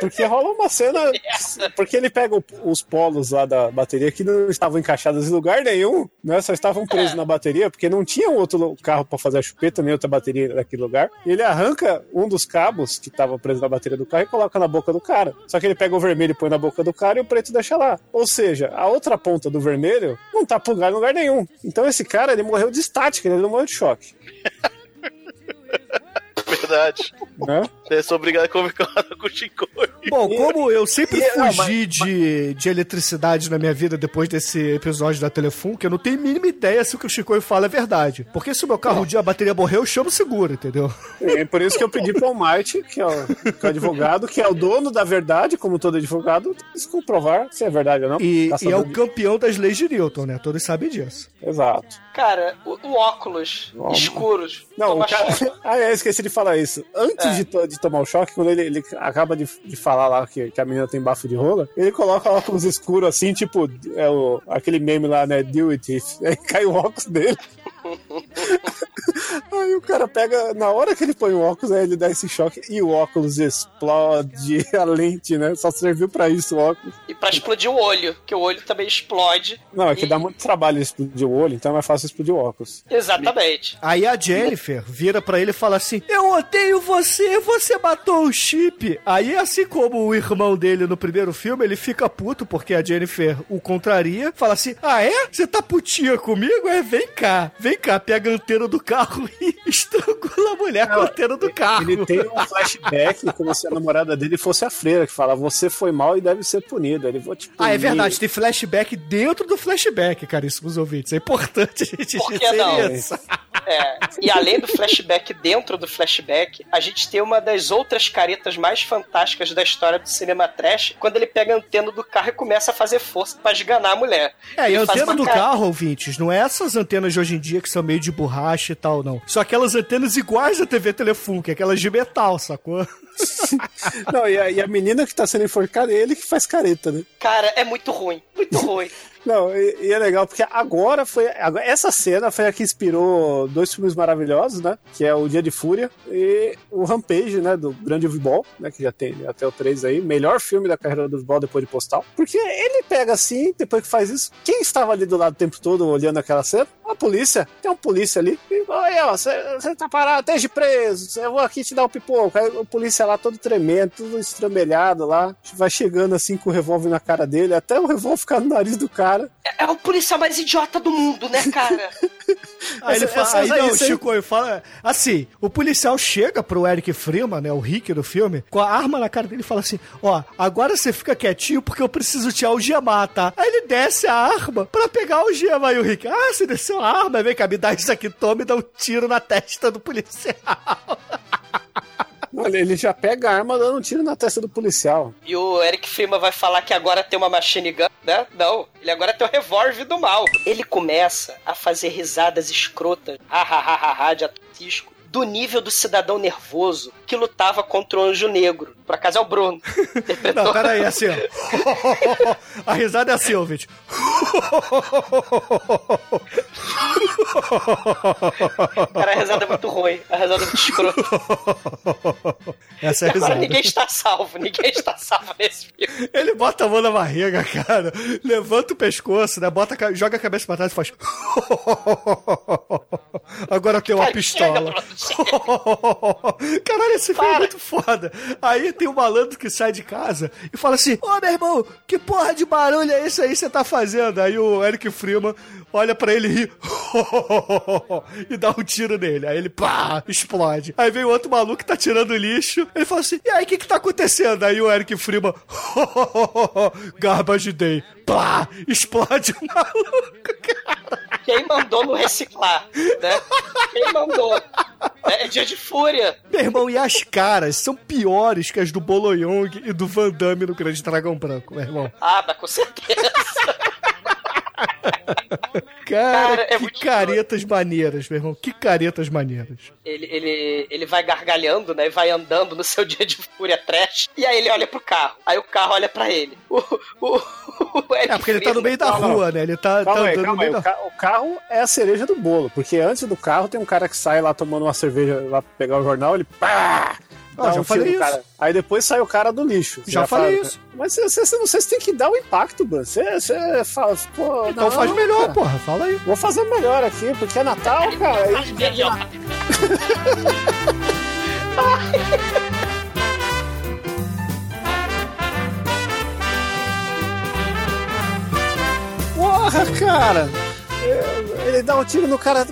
E: Porque rola uma cena. Porque ele pega os polos lá da bateria que não estavam encaixados em lugar nenhum, né? Só estavam presos na bateria, porque não tinha um outro carro para fazer a chupeta, nem outra bateria naquele lugar. E ele arranca um dos cabos que estava preso na bateria do carro e coloca na boca do cara. Só que ele pega o vermelho e põe na boca do cara e o preto deixa lá. Ou seja, a outra ponta do vermelho não tá plugada em lugar nenhum. Então esse cara, ele morreu de estática, ele não morreu de choque.
C: Verdade.
E: Né?
C: Eu sou obrigado a conversar com o Chico.
F: Bom, como eu sempre
E: e- não,
F: fugi de, de eletricidade na minha vida depois desse episódio da Telefone, que eu não tenho a mínima ideia se o que o Chico fala é verdade. Porque se o meu carro um dia a bateria morrer, eu chamo seguro, entendeu?
E: É por isso que eu pedi pro Almighty, que é, o, que é o advogado, que é o dono da verdade, como todo advogado, se comprovar se é verdade ou não.
F: E, e é o campeão das leis de Newton, né? Todos sabem disso.
E: Exato.
G: Cara, o, o óculos escuros.
E: Não, o cara... Ah, é, esqueci de falar isso. Antes
G: É.
E: de, to- de tomar o choque, quando ele, ele acaba de, de falar lá que, que a menina tem bafo de rola, ele coloca óculos escuros assim, tipo, é o, aquele meme lá, né? Deal with it. Aí cai o óculos dele. Aí o cara pega, na hora que ele põe o óculos, aí ele dá esse choque e o óculos explode a lente, né? Só serviu pra isso o óculos.
G: E pra explodir o olho, que o olho também explode.
E: Não, é que
G: E-
E: dá muito trabalho explodir o olho, então é mais fácil explodir o óculos.
G: Exatamente.
F: Aí a Jennifer vira pra ele e fala assim: Eu odeio você, você matou o chip. Aí, assim como o irmão dele no primeiro filme, ele fica puto porque a Jennifer o contraria. Fala assim: Ah, é? Você tá putinha comigo? É, vem cá, vem cá, pega a antena do carro e estrangula a mulher com a antena do carro.
E: Ele tem um flashback como se a namorada dele fosse a freira, que fala: Você foi mal e deve ser punido. Ele vou te punir.
F: Ah, é verdade, tem flashback dentro do flashback, caríssimos ouvintes. É importante a gente
G: Por que
F: dizer
G: não?
F: isso.
G: É, e além do flashback dentro do flashback, a gente tem uma das outras caretas mais fantásticas da história do cinema trash, quando ele pega a antena do carro e começa a fazer força pra esganar a mulher.
F: É, e a
G: Ele
F: antena do
G: cara-
F: carro, ouvintes, não é essas antenas de hoje em dia que são meio de borracha e tal, não. São aquelas antenas iguais da TV é aquelas de metal, sacou?
E: Não, e a, e a menina que tá sendo enforcada é ele que faz careta, né?
G: Cara, é muito ruim, muito ruim.
E: Não, e, e é legal porque agora foi. agora- essa cena foi a que inspirou dois filmes maravilhosos, né? Que é o Dia de Fúria e o Rampage, né? Do Grande Ball, né? Que já tem até o 3 aí. Melhor filme da carreira do Ball depois de Postal. Porque ele pega assim, depois que faz isso. Quem estava ali do lado o tempo todo olhando aquela cena? A polícia. Tem um polícia ali. E, Olha, você tá parado, esteja preso. Eu vou aqui te dar o pipoco. Aí o polícia lá todo tremendo, tudo estrambelhado lá. Vai chegando assim com o revólver na cara dele, até o revólver ficar no nariz do cara.
G: É, é o policial mais idiota do mundo, né, cara?
F: Aí ele
E: Essa-
F: fala, aí não, Chico fala. Assim, o policial chega pro Eric Freeman, né? O Rick do filme, com a arma na cara dele e fala assim: Ó, agora você fica quietinho porque eu preciso te algemar, tá? Aí ele desce a arma pra pegar a algema. Aí o Rick, ah, você desceu a arma, vem cá, me dá isso aqui, toma e dá um tiro na testa do policial.
E: Olha, ele já pega a arma dando um tiro na testa do policial.
G: E o Eric Freeman vai falar que agora tem uma machine gun, né? Não, ele agora tem o revólver do mal. Ele começa a fazer risadas escrotas, ha ha ha ha, ha de atusco, do nível do cidadão nervoso que lutava contra o Anjo Negro. Por acaso é o Bruno.
F: Não, pera aí, assim, ó. A risada é assim, ouvinte.
G: Cara, a risada é muito ruim. A risada é muito escrota.
F: Essa é a
G: Agora
F: risada.
G: ninguém está salvo, ninguém está salvo nesse filme.
F: Ele bota a mão na barriga, cara. Levanta o pescoço, né? Bota, joga a cabeça pra trás e faz. Agora tem uma
G: Cara,
F: pistola.
G: chega,
F: Caralho, esse filme é
G: Para.
F: muito foda. Aí tem um malandro que sai de casa e fala assim: Ô meu irmão, que porra de barulho é esse aí que você tá fazendo? Aí o Eric Freeman olha pra ele e ri e dá um tiro nele. Aí ele, pá, explode. Aí vem o outro maluco que tá tirando lixo. Ele fala assim: E aí, o que que tá acontecendo? Aí o Eric Freeman, garbage day. Pá, explode o maluco, cara.
G: Quem mandou no reciclar, né? Quem mandou? É dia de fúria.
F: Meu irmão, e as caras são piores que as do Boloyong e do Van Damme no Grande Dragão Branco, meu irmão.
G: Ah, mas com certeza.
F: Cara,
G: Cara, é
F: que caretas maneiras, meu irmão. Que caretas maneiras.
G: Ele, ele, ele vai gargalhando, né? E vai andando no seu dia de fúria trash. E aí ele olha pro carro. Aí o carro olha pra ele. O, o, o
F: É, porque ele tá no meio da
E: não.
F: rua, né? Ele tá, tá
E: Calma aí,
F: andando no
E: calma aí.
F: da
E: o carro é a cereja do bolo, porque antes do carro tem um cara que sai lá tomando uma cerveja lá pra pegar o jornal, ele pá!
F: Ah, já
E: um
F: falei isso.
E: cara. Aí depois sai o cara do lixo. Você
F: Já falei
E: fala-
F: isso.
E: Mas você, você, você, você tem que dar o impacto, mano. Você, você fala, pô,
F: Então
E: não,
F: faz melhor,
E: cara.
F: porra. Fala aí.
E: Vou fazer melhor aqui, porque é Natal, cara.
G: Faz melhor.
E: Porra, cara! Ele dá um tiro no cara,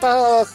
E: tá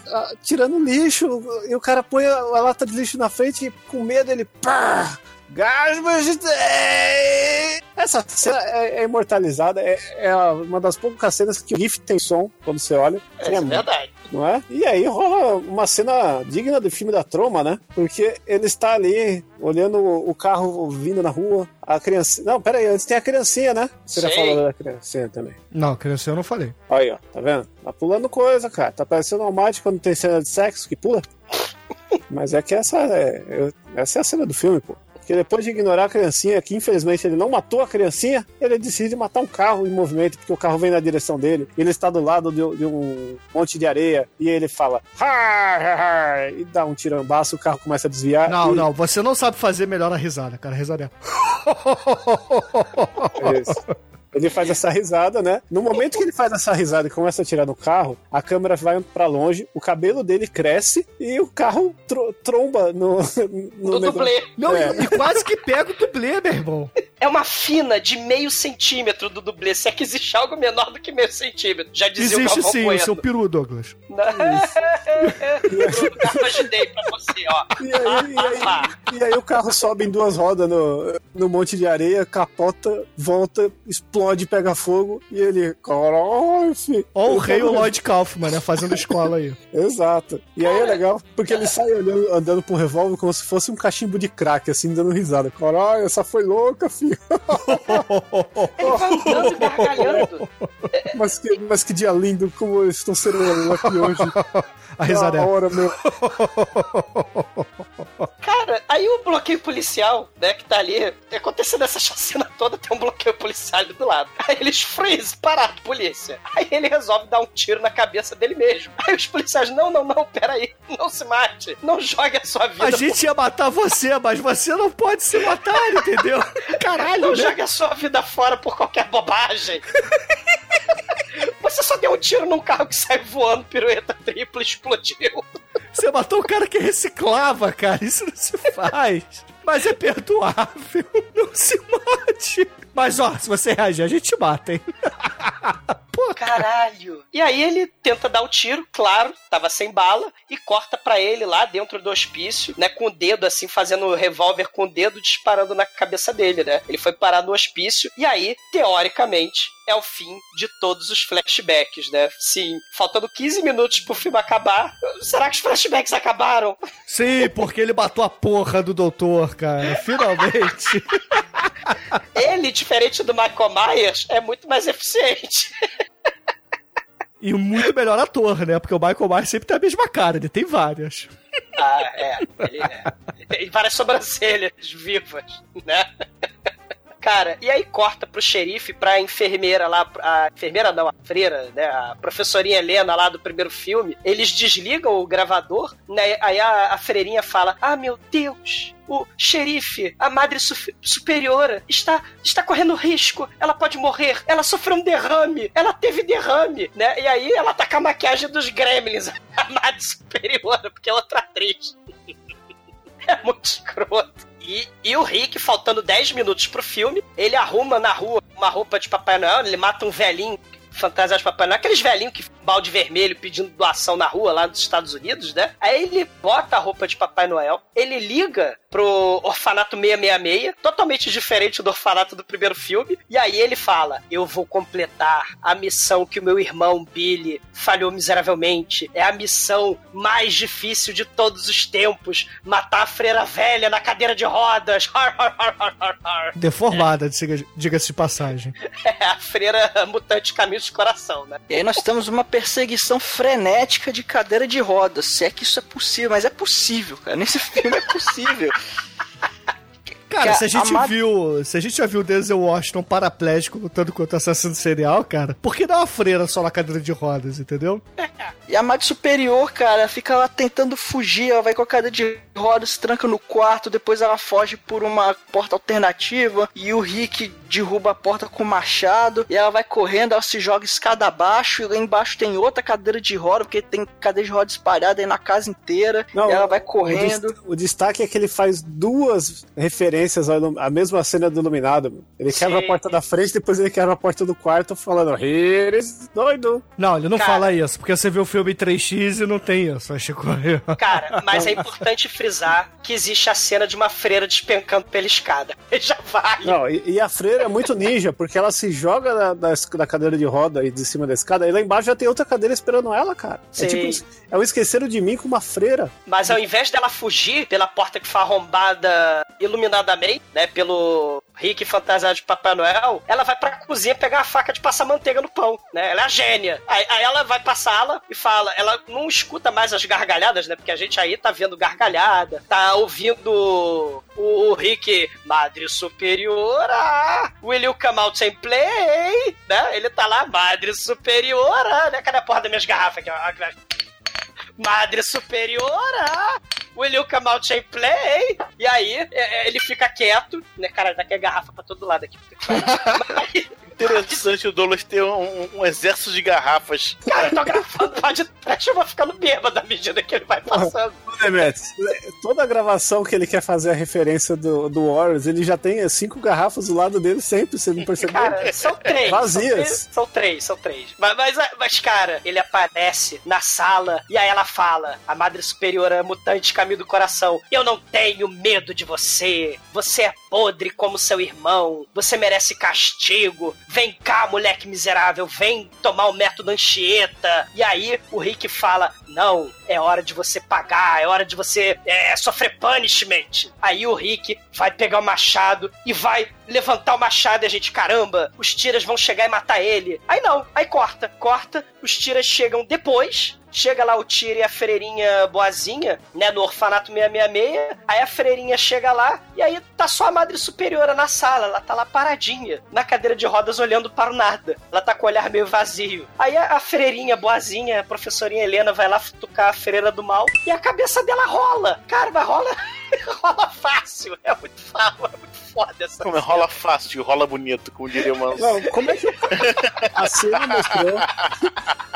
E: tirando lixo, e o cara põe a lata de lixo na frente e com medo ele. Pá! Garbage Day! Essa cena é, é imortalizada, é, é uma das poucas cenas que o GIF tem som quando você olha.
G: É, é verdade.
E: não é? E aí rola uma cena digna do filme da Troma, né? Porque ele está ali olhando o carro vindo na rua, a criança. Não, pera aí, antes tem a criancinha, né? Você já falou da criancinha também.
F: Não, criança, eu não falei.
E: Aí, ó, tá vendo? Tá pulando coisa, cara. Tá parecendo um mate quando tem cena de sexo que pula. Mas é que essa é, é- essa é a cena do filme, pô. Porque depois de ignorar a criancinha, que infelizmente ele não matou a criancinha, ele decide matar um carro em movimento, porque o carro vem na direção dele. Ele está do lado de, de um monte de areia e ele fala e dá um tirambaço, o carro começa a desviar.
F: Não,
E: e-
F: não, você não sabe fazer melhor a risada, cara. A risada é.
E: Isso. Ele faz essa risada, né? No momento que ele faz essa risada e começa a tirar no carro, a câmera vai pra longe, o cabelo dele cresce e o carro tro- tromba no, no
G: Do
E: negócio.
G: dublê.
F: Não,
E: É.
F: e, quase que pega o dublê, meu irmão.
G: É uma fina de meio centímetro do dublê. Se é que existe algo menor do que meio centímetro. Já dizia o
F: Existe sim, o
G: Bueno.
F: seu peru, Douglas.
G: Eu ajudei pra você, ó.
E: E aí, e, aí, e aí o carro sobe em duas rodas no, no monte de areia, capota, volta, explode, pega fogo e ele. Caralho, filho.
F: Ó o rei, o Lloyd Kaufman, né? Fazendo escola aí.
E: Exato. E aí é legal, porque ele sai olhando, andando com o revólver como se fosse um cachimbo de crack, assim, dando risada. Caralho, essa foi louca, filho.
G: Ele vai andando e gargalhando.
E: Mas que, mas que dia lindo, como eu estou sereno aqui hoje.
F: A risada
E: Da
F: é.
E: hora, meu.
G: Cara, aí o bloqueio policial, né, que tá ali, acontecendo essa chacina toda, tem um bloqueio policial ali do lado. Aí eles freeze, parado, polícia. Aí ele resolve dar um tiro na cabeça dele mesmo. Aí os policiais, não, não, não, peraí, não se mate, não jogue a sua vida
F: A gente ia matar você, mas você não pode se matar, entendeu? Caralho,
G: Não
F: né?
G: jogue a sua vida fora por qualquer bobagem. Você só deu um tiro num carro que sai voando, pirueta tripla, explodiu.
F: Você matou o cara que reciclava, cara. Isso não se faz. Mas é perdoável. Não se mate. Mas, ó, se você reagir, a gente mata, hein? Pô,
G: Caralho! E aí ele tenta dar o tiro, claro, tava sem bala, e corta pra ele lá dentro do hospício, né? Com o dedo assim, fazendo o revólver com o dedo disparando na cabeça dele, né? Ele foi parar no hospício, e aí, teoricamente, é o fim de todos os flashbacks, né? Sim, faltando 15 minutos pro filme acabar. Será que os flashbacks acabaram?
F: Sim, porque ele matou a porra do doutor, cara. Finalmente.
G: Ele, diferente do Michael Myers, é muito mais eficiente.
F: E muito melhor ator, né? Porque o Michael Myers sempre tem a mesma cara, ele tem várias.
G: Ah, é. Ele, é. ele tem várias sobrancelhas vivas, né? Cara, e aí corta pro xerife, pra enfermeira lá, a enfermeira não, a freira, né, a professorinha Helena lá do primeiro filme, eles desligam o gravador, né, aí a, a freirinha fala, ah, meu Deus, o xerife, a madre su superiora, está, está correndo risco. Ela pode morrer. Ela sofreu um derrame. Ela teve derrame, né? E aí ela tá com a maquiagem dos gremlins, a madre superiora, porque é outra atriz. é muito escroto. E, e o Rick, faltando 10 minutos pro filme, ele arruma na rua uma roupa de Papai Noel, ele mata um velhinho fantasiado de Papai Noel, aqueles velhinhos que balde vermelho pedindo doação na rua lá nos Estados Unidos, né? Aí ele bota a roupa de Papai Noel, ele liga pro orfanato 666, totalmente diferente do orfanato do primeiro filme, e aí ele fala: Eu vou completar a missão que o meu irmão Billy falhou miseravelmente. É a missão mais difícil de todos os tempos: matar a freira velha na cadeira de rodas.
F: Deformada, diga-se de passagem.
G: É, a freira mutante caminho de coração, né?
D: E aí nós temos uma perseguição frenética de cadeira de rodas. Se é que isso é possível, mas é possível, cara. Nesse filme é possível.
F: Cara, se a gente a viu. Se a gente já viu Denzel Washington paraplégico lutando contra assassino serial, cara, por que dá uma freira só na cadeira de rodas, entendeu?
D: E a Mad Superior, cara, fica lá tentando fugir, ela vai com a cadeira de rodas, se tranca no quarto, depois ela foge por uma porta alternativa e o Rick derruba a porta com o machado e ela vai correndo, ela se joga escada abaixo e lá embaixo tem outra cadeira de roda, porque tem cadeira de roda espalhada aí na casa inteira. Não, e ela vai correndo.
E: O, o, destaque é que ele faz duas referências à mesma cena do Iluminado. Ele Sim. quebra a porta da frente, depois ele quebra a porta do quarto falando, eres doido.
F: Não, ele não Cara, fala isso, porque você vê o filme 3x e não tem isso, acho que
G: Cara, mas é importante frisar que existe a cena de uma freira despencando pela escada. Já vale.
E: Não, e, e a freira é muito ninja, porque ela se joga da, da, da, cadeira de roda e de cima da escada, e lá embaixo já tem outra cadeira esperando ela, cara. Sim. É tipo, é o esqueceram de mim com uma freira.
G: Mas ao invés dela fugir pela porta que foi arrombada iluminadamente, né, pelo Rick fantasiado de Papai Noel, ela vai pra cozinha pegar a faca de passar manteiga no pão, né? Ela é a gênia. Aí, aí ela vai pra sala e fala, ela não escuta mais as gargalhadas, né? Porque a gente aí tá vendo gargalhada, tá ouvindo o, o Rick, Madre Superiora, Will you come out and play? Né? Ele tá lá, Madre Superiora, né? Cadê a porra das minhas garrafas aqui? Madre Superiora! Will you come play? E aí, é, é, ele fica quieto, né? Cara, daqui a garrafa pra todo lado aqui.
C: Mas, interessante o Douglas ter um, um, exército de garrafas.
G: Cara, eu tô gravando pode trás, eu vou ficando bêbado à medida que ele vai passando.
E: Demetrius, toda a gravação que ele quer fazer a referência do, do Warriors, ele já tem cinco garrafas do lado dele sempre, você não percebeu?
G: Cara, são três.
E: Vazias.
G: São três, são três. Mas, mas, mas, cara, ele aparece na sala e aí ela fala, a Madre Superiora mutante caminho do coração, eu não tenho medo de você, você é podre como seu irmão, você merece castigo, vem cá, moleque miserável, vem tomar o método Anchieta. E aí o Rick fala: Não, é hora de você pagar, é hora de você é, sofrer punishment. Aí o Rick vai pegar o machado e vai levantar o machado e a gente, caramba, os tiras vão chegar e matar ele. Aí não, aí corta, corta, os tiras chegam depois, Chega lá o Tira e a freirinha boazinha, né, no orfanato 666. Aí a freirinha chega lá e aí tá só a madre superiora na sala. Ela tá lá paradinha, na cadeira de rodas, olhando para o nada. Ela tá com o olhar meio vazio. Aí a, freirinha boazinha, a professorinha Helena, vai lá tocar a freira do mal e a cabeça dela rola. Cara, rola. rola fácil. É muito, fácil, é muito foda essa
C: Como é, rola fácil, rola bonito, como diria uma.
E: Não, como é que. A cena mostrou.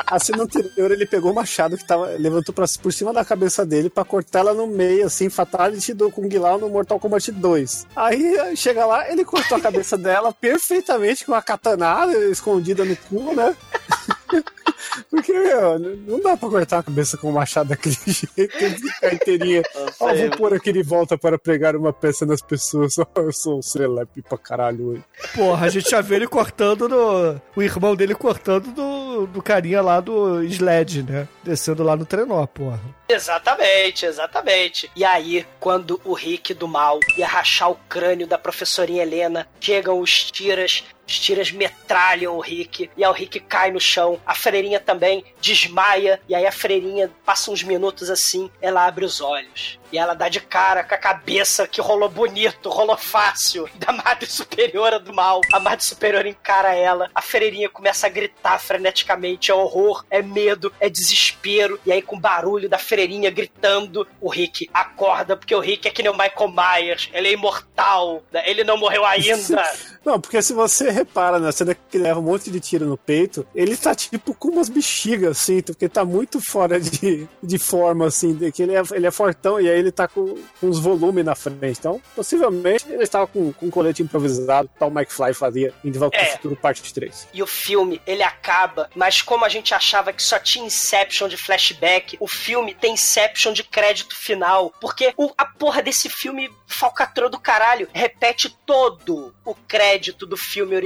E: A cena anterior ele pegou o machado que tava, levantou pra, por cima da cabeça dele pra cortar ela no meio, assim, fatality do Kung Lao no Mortal Kombat 2. Aí chega lá, ele cortou a cabeça dela perfeitamente com uma katanada escondida no cu, né? Porque, meu, não dá pra cortar a cabeça com um machado daquele jeito, tem que ficar inteirinha. Ó, vou pôr aqui de volta para pregar uma peça nas pessoas. Ó, eu sou um celepe pra caralho hoje.
F: Porra, a gente já vê ele cortando no. O irmão dele cortando do, do carinha lá do Sled, né? Descendo lá no trenó, porra.
G: Exatamente, exatamente. E aí, quando o Rick do mal ia rachar o crânio da professorinha Helena, chegam os tiras os tiras metralham o Rick e aí o Rick cai no chão. A freirinha também desmaia e aí a freirinha passa uns minutos assim, ela abre os olhos. E ela dá de cara com a cabeça que rolou bonito, rolou fácil, da Madre Superiora do Mal. A Madre Superiora encara ela, a freirinha começa a gritar freneticamente, é horror, é medo, é desespero. E aí com o barulho da freirinha gritando, o Rick acorda, porque o Rick é que nem o Michael Myers, ele é imortal, né? ele não morreu ainda.
E: Não, porque se você repara na cena que leva um monte de tiro no peito, ele tá tipo com umas bexigas, assim, porque tá muito fora de, de forma, assim, de que ele é, ele é fortão e aí ele tá com, com uns volumes na frente. Então, possivelmente, ele estava com, com um colete improvisado, tal Mike Fly fazia em De Volta
G: É.
E: Futuro, parte 3.
G: E o filme, ele acaba, mas como a gente achava que só tinha Inception de flashback, o filme tem Inception de crédito final. Porque o- a porra desse filme falcatrua do caralho repete todo o crédito do filme original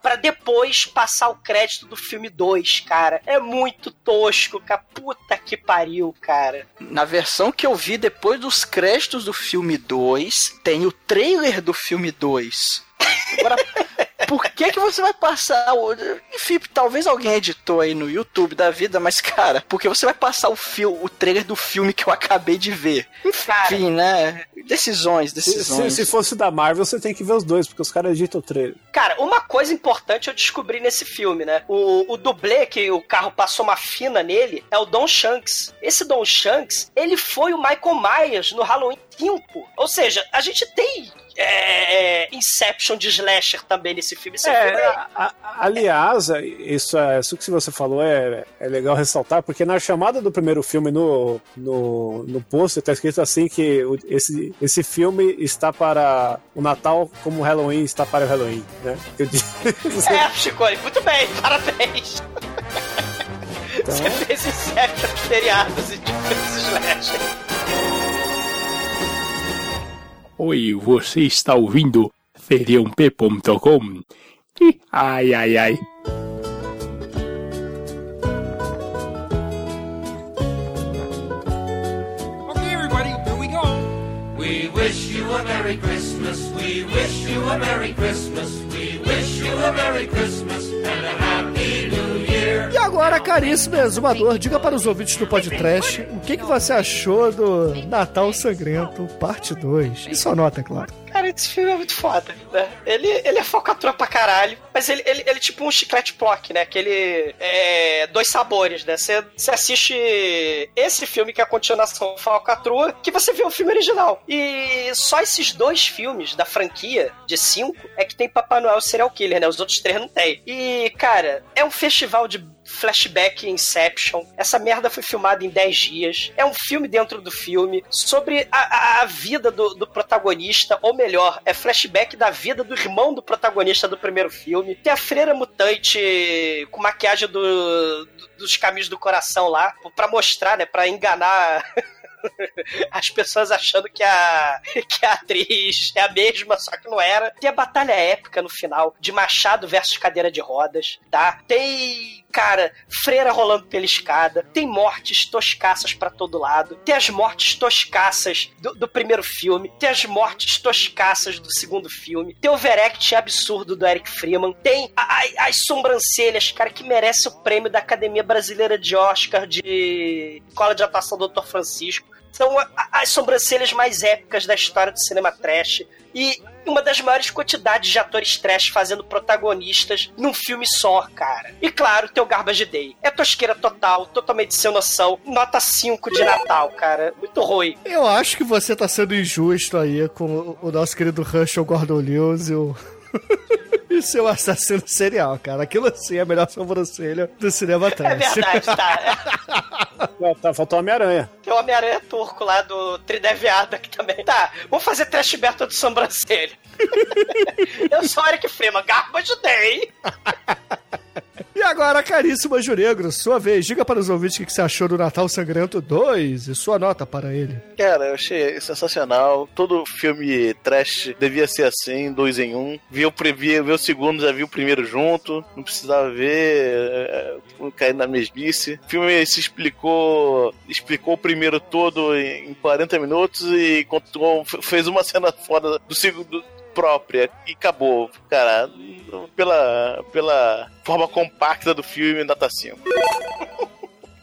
G: pra depois passar o crédito do filme 2, cara. É muito tosco, cara. Puta que pariu, cara.
D: Na versão que eu vi depois dos créditos do filme 2, tem o trailer do filme 2. Agora, por que que você vai passar o... Enfim, talvez alguém editou aí no YouTube da vida, mas cara, porque você vai passar o, fil... o trailer do filme que eu acabei de ver?
G: Cara,
D: Enfim, né? Decisões,
E: Se,
D: decisões.
E: se fosse da Marvel, você tem que ver os dois, porque os caras editam o trailer.
G: Cara, uma coisa importante eu descobri nesse filme, né? O, o dublê que o carro passou uma fina nele é o Don Shanks. Esse Don Shanks, ele foi o Michael Myers no Halloween 5. Ou seja, a gente tem é, é, Inception de slasher também nesse filme. Esse filme
E: É,
G: é-
E: a- a- aliás, isso, é, isso que você falou é, é legal ressaltar, porque na chamada do primeiro filme no, no, no pôster tá escrito assim que esse, esse filme está para o Natal como o Halloween está para o Halloween, né? Eu disse-
G: É, Chico, muito bem, parabéns. Você fez Inception de feriados e de fez slasher.
A: Oi, você está ouvindo feriãop.com? Ih, Ai, ai, ai.
I: Okay, everybody, here we go. We wish you a Merry Christmas. We wish you a Merry Christmas. We wish you a Merry Christmas and a Happy New Year.
F: E agora, caríssimo exumador, diga para os ouvintes do podcast o que, que você achou do Natal Sangrento, parte 2. E sua nota, é claro.
G: Esse filme é muito foda, né? Ele, ele é falcatrua pra caralho, mas ele, ele, ele é tipo um chiclete plock, né? Aquele. É, dois sabores, né? Você assiste esse filme que é a continuação falcatrua, que você vê o filme original. E só esses dois filmes da franquia, de cinco, é que tem Papai Noel Serial Killer, né? Os outros três não tem. E, cara, é um festival de flashback Inception. Essa merda foi filmada em 10 dias. É um filme dentro do filme sobre a, a- vida do, do protagonista, ou melhor, é flashback da vida do irmão do protagonista do primeiro filme. Tem a freira mutante com maquiagem do- do- dos caminhos do coração lá, pra mostrar, né, pra enganar as pessoas achando que a, que a atriz é a mesma, só que não era. Tem a batalha épica no final, de Machado versus cadeira de rodas, tá? Tem, cara, freira rolando pela escada, tem mortes toscaças pra todo lado, tem as mortes toscaças do, do primeiro filme, tem as mortes toscaças do segundo filme, tem o overact absurdo do Eric Freeman, tem a- a- as sobrancelhas, cara, que merece o prêmio da Academia Brasileira de Oscar de Escola de Atuação Dr. Francisco. São as sobrancelhas mais épicas da história do cinema trash. E uma das maiores quantidades de atores trash fazendo protagonistas num filme só, cara. E claro, tem o Garbage Day. É tosqueira total, totalmente sem noção. Nota 5 de Natal, cara. Muito ruim.
F: Eu acho que você tá sendo injusto aí com o- o nosso querido Russell Gordon Lewis e o. E seu assassino serial, cara. Aquilo assim é a melhor sobrancelha do cinema
G: É
F: trash.
G: verdade, tá.
E: Tá, faltou Homem-Aranha.
G: Tem o Homem-Aranha turco lá do Trideviado aqui também. Tá, vamos fazer trash battle de sobrancelha. Eu sou o Eric Freeman, Garbage Day.
F: E agora caríssimo Juregro, sua vez. Diga para os ouvintes o que você achou do Natal Sangrento 2 e sua nota para ele.
C: Cara, eu achei sensacional. Todo filme trash devia ser assim, dois em um. Vi o, pri- vi, o segundo, já vi o primeiro junto. Não precisava ver, é, cair na mesmice. O filme se explicou, explicou o primeiro todo em em 40 minutos e contou, fez uma cena fora do segundo própria e acabou. Cara, pela, pela forma compacta do filme, nota 5.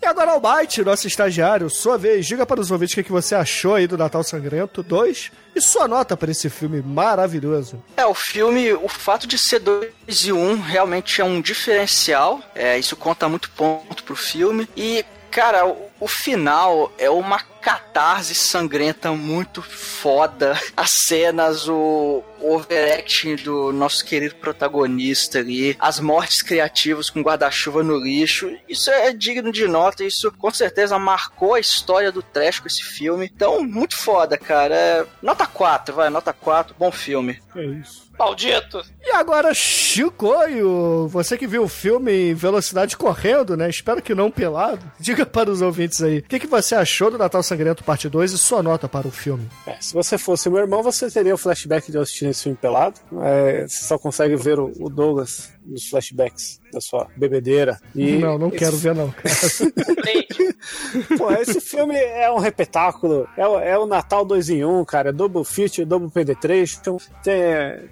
F: E agora, Almighty, nosso estagiário, sua vez. Diga para os ouvintes o que que você achou aí do Natal Sangrento 2 e sua nota para esse filme maravilhoso.
D: É, o filme, o fato de ser 2 e 1 um, realmente é um diferencial. É, isso conta muito ponto pro filme. E, cara, o, o final é uma catarse sangrenta muito foda. As cenas, o, o overacting do nosso querido protagonista ali, as mortes criativas com guarda-chuva no lixo. Isso é digno de nota. Isso com certeza marcou a história do trash com esse filme. Então, muito foda, cara. É, nota 4, vai, nota 4, bom filme.
E: É isso.
G: Maldito!
F: E agora, Chicoio, você que viu o filme em velocidade correndo, né? Espero que não pelado. Diga para os ouvintes aí, o que, que você achou do Natal Sangrento Parte 2 e sua nota para o filme?
E: É, se você fosse meu irmão, você teria o flashback de assistindo esse filme pelado. É, você só consegue ver o, o Douglas nos flashbacks da sua bebedeira. E
F: não, não
E: esse
F: quero ver não, cara.
E: Pô, esse filme é um repetáculo. É, o- é o Natal 2 em 1, cara. É double feature, double penetration. Tem,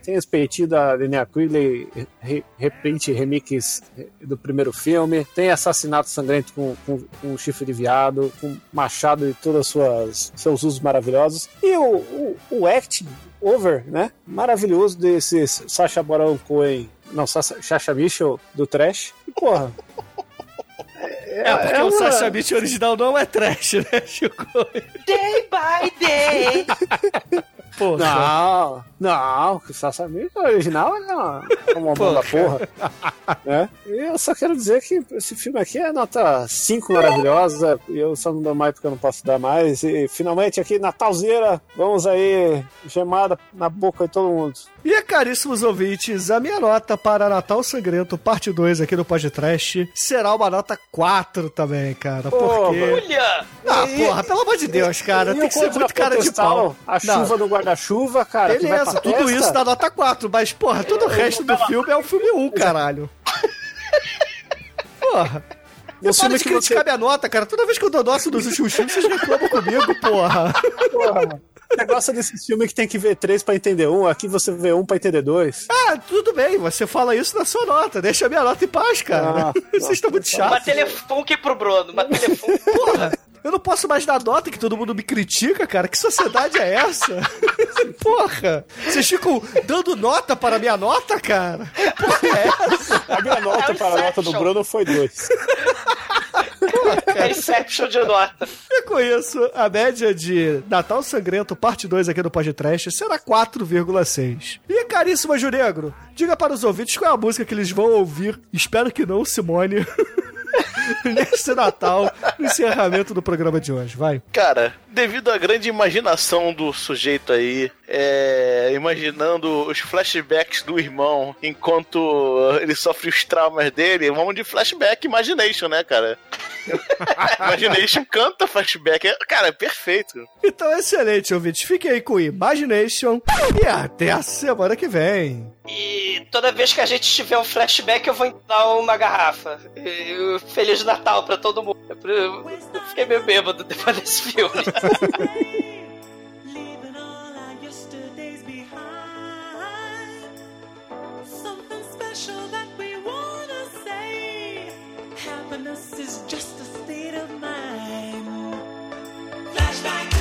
E: tem as peitinhos da Linnea Quigley, re, reprint, remix do primeiro filme. Tem assassinato sangrento com, com, com chifre de viado, com machado e todos suas seus usos maravilhosos. E o, o, o acting over, né? Maravilhoso desse Sacha Baron Cohen. Não, Sacha Mitchell do Trash. E, porra,
F: É, porque
E: é
F: o
E: uma-
F: Sacha Beach original não é trash, né, Chicoio?
G: Day by day!
F: Porra.
E: Não, não, que o Sacha Mitchell original é uma, é uma mão da porra. né? E eu só quero dizer que esse filme aqui é nota 5 maravilhosa, e eu só não dou mais porque eu não posso dar mais. E finalmente aqui, Natalzeira, vamos aí, gemada na boca de todo mundo.
F: E caríssimos ouvintes, a minha nota para Natal Sangrento Parte 2 aqui no podcast será uma nota 4 também, cara.
E: Pô,
F: Porque.
G: Olha!
F: Ah, porra, pelo amor de Deus, cara.
E: E
F: Tem que ser muito cara de pau.
E: A chuva no guarda-chuva, cara, que vai
F: Beleza,
E: pra
F: tudo
E: festa.
F: isso dá nota 4, mas, porra, todo o resto do filme é o filme 1, caralho. Porra.
E: E o
F: Para de criticar
E: você...
F: minha nota, cara. Toda vez que eu dou nota dos últimos filmes, vocês reclamam comigo, porra.
E: Porra, mano. Você gosta desse filme que tem que ver três pra entender um, aqui você vê um pra entender dois.
F: Ah, tudo bem, você fala isso na sua nota. Deixa a minha nota em paz, cara.
E: Ah,
F: Vocês estão muito
G: Uma
F: chatos.
G: telefone pro Bruno, uma telefone.
F: Porra, eu não posso mais dar nota que todo mundo me critica, cara. Que sociedade é essa? Porra, vocês ficam dando nota para a minha nota, cara? Porra, é essa?
E: A minha nota
G: É
E: para a nota do. Bruno foi dois.
G: É Inception de nota.
F: E com isso, a média de Natal Sangrento, parte 2 aqui do podcast, será 4,6. E caríssimo Juregro, diga para os ouvintes qual é a música que eles vão ouvir. Espero que não, Simone. Neste Natal, no encerramento do programa de hoje. Vai.
C: Cara, devido à grande imaginação do sujeito aí, é, imaginando os flashbacks do irmão enquanto ele sofre os traumas dele, vamos de flashback Imagination, né, cara? Imagination canta flashback. é- Cara, é perfeito.
F: Então, excelente, ouvintes. Fiquem aí com Imagination e até a semana que vem.
G: E toda vez que a gente tiver um flashback, eu vou dar uma garrafa. E, Feliz Natal pra todo mundo. Eu fiquei meio bêbado depois desse filme.
J: Happiness is just a state of mind. Flashback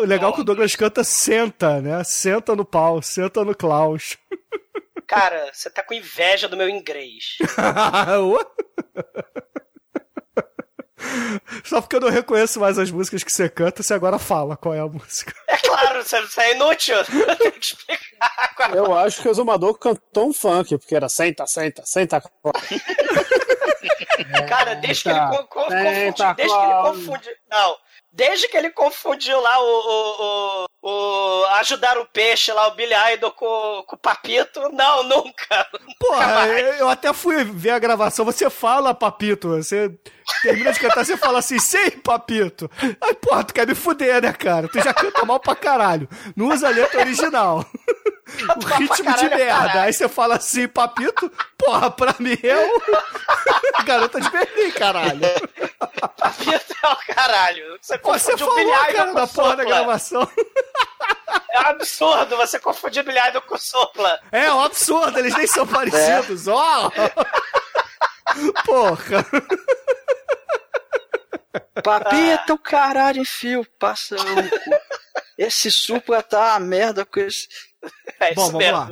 F: o legal é que o Douglas canta senta, né? Senta no pau, senta no Klaus.
G: Cara, você tá com inveja do meu inglês.
F: Só porque eu não reconheço mais as músicas que você canta, você agora fala qual é a música.
G: É claro, você, você é inútil. Eu tenho que explicar qual é.
E: Eu acho que o Exumador cantou um funk, porque era senta, senta, senta.
G: Cara, desde que ele
E: Eita,
G: co- co-
E: eita,
G: confundiu. Desde que ele confundiu. Não. Desde que ele confundiu lá o. o, o, o- ajudar o peixe lá, o Billy Idol com, com o Papito. Não, nunca.
F: Porra, eu eu até fui ver a gravação. Você fala, papito. Você termina de cantar, você fala assim, sei, papito. Aí, porra, tu quer me fuder, né, cara? Tu já canta mal pra caralho. Não usa a letra original. O
G: mal pra
F: ritmo de
G: caralho é
F: merda.
G: caralho.
F: Aí você fala assim, papito. Porra, pra mim é o. Garota de Berlim, caralho.
G: Papito é o caralho. Você
F: Você
G: o
F: falou, cara,
G: com
F: na porra da gravação.
G: É um absurdo você confundir Billy Idol com Sopla.
F: É um absurdo, eles nem são parecidos. Ó! Porra!
D: Papita o caralho, enfio, passa o cu. Esse supla tá a merda com esse.
G: É
F: Bom, vamos
G: mesmo.
F: lá.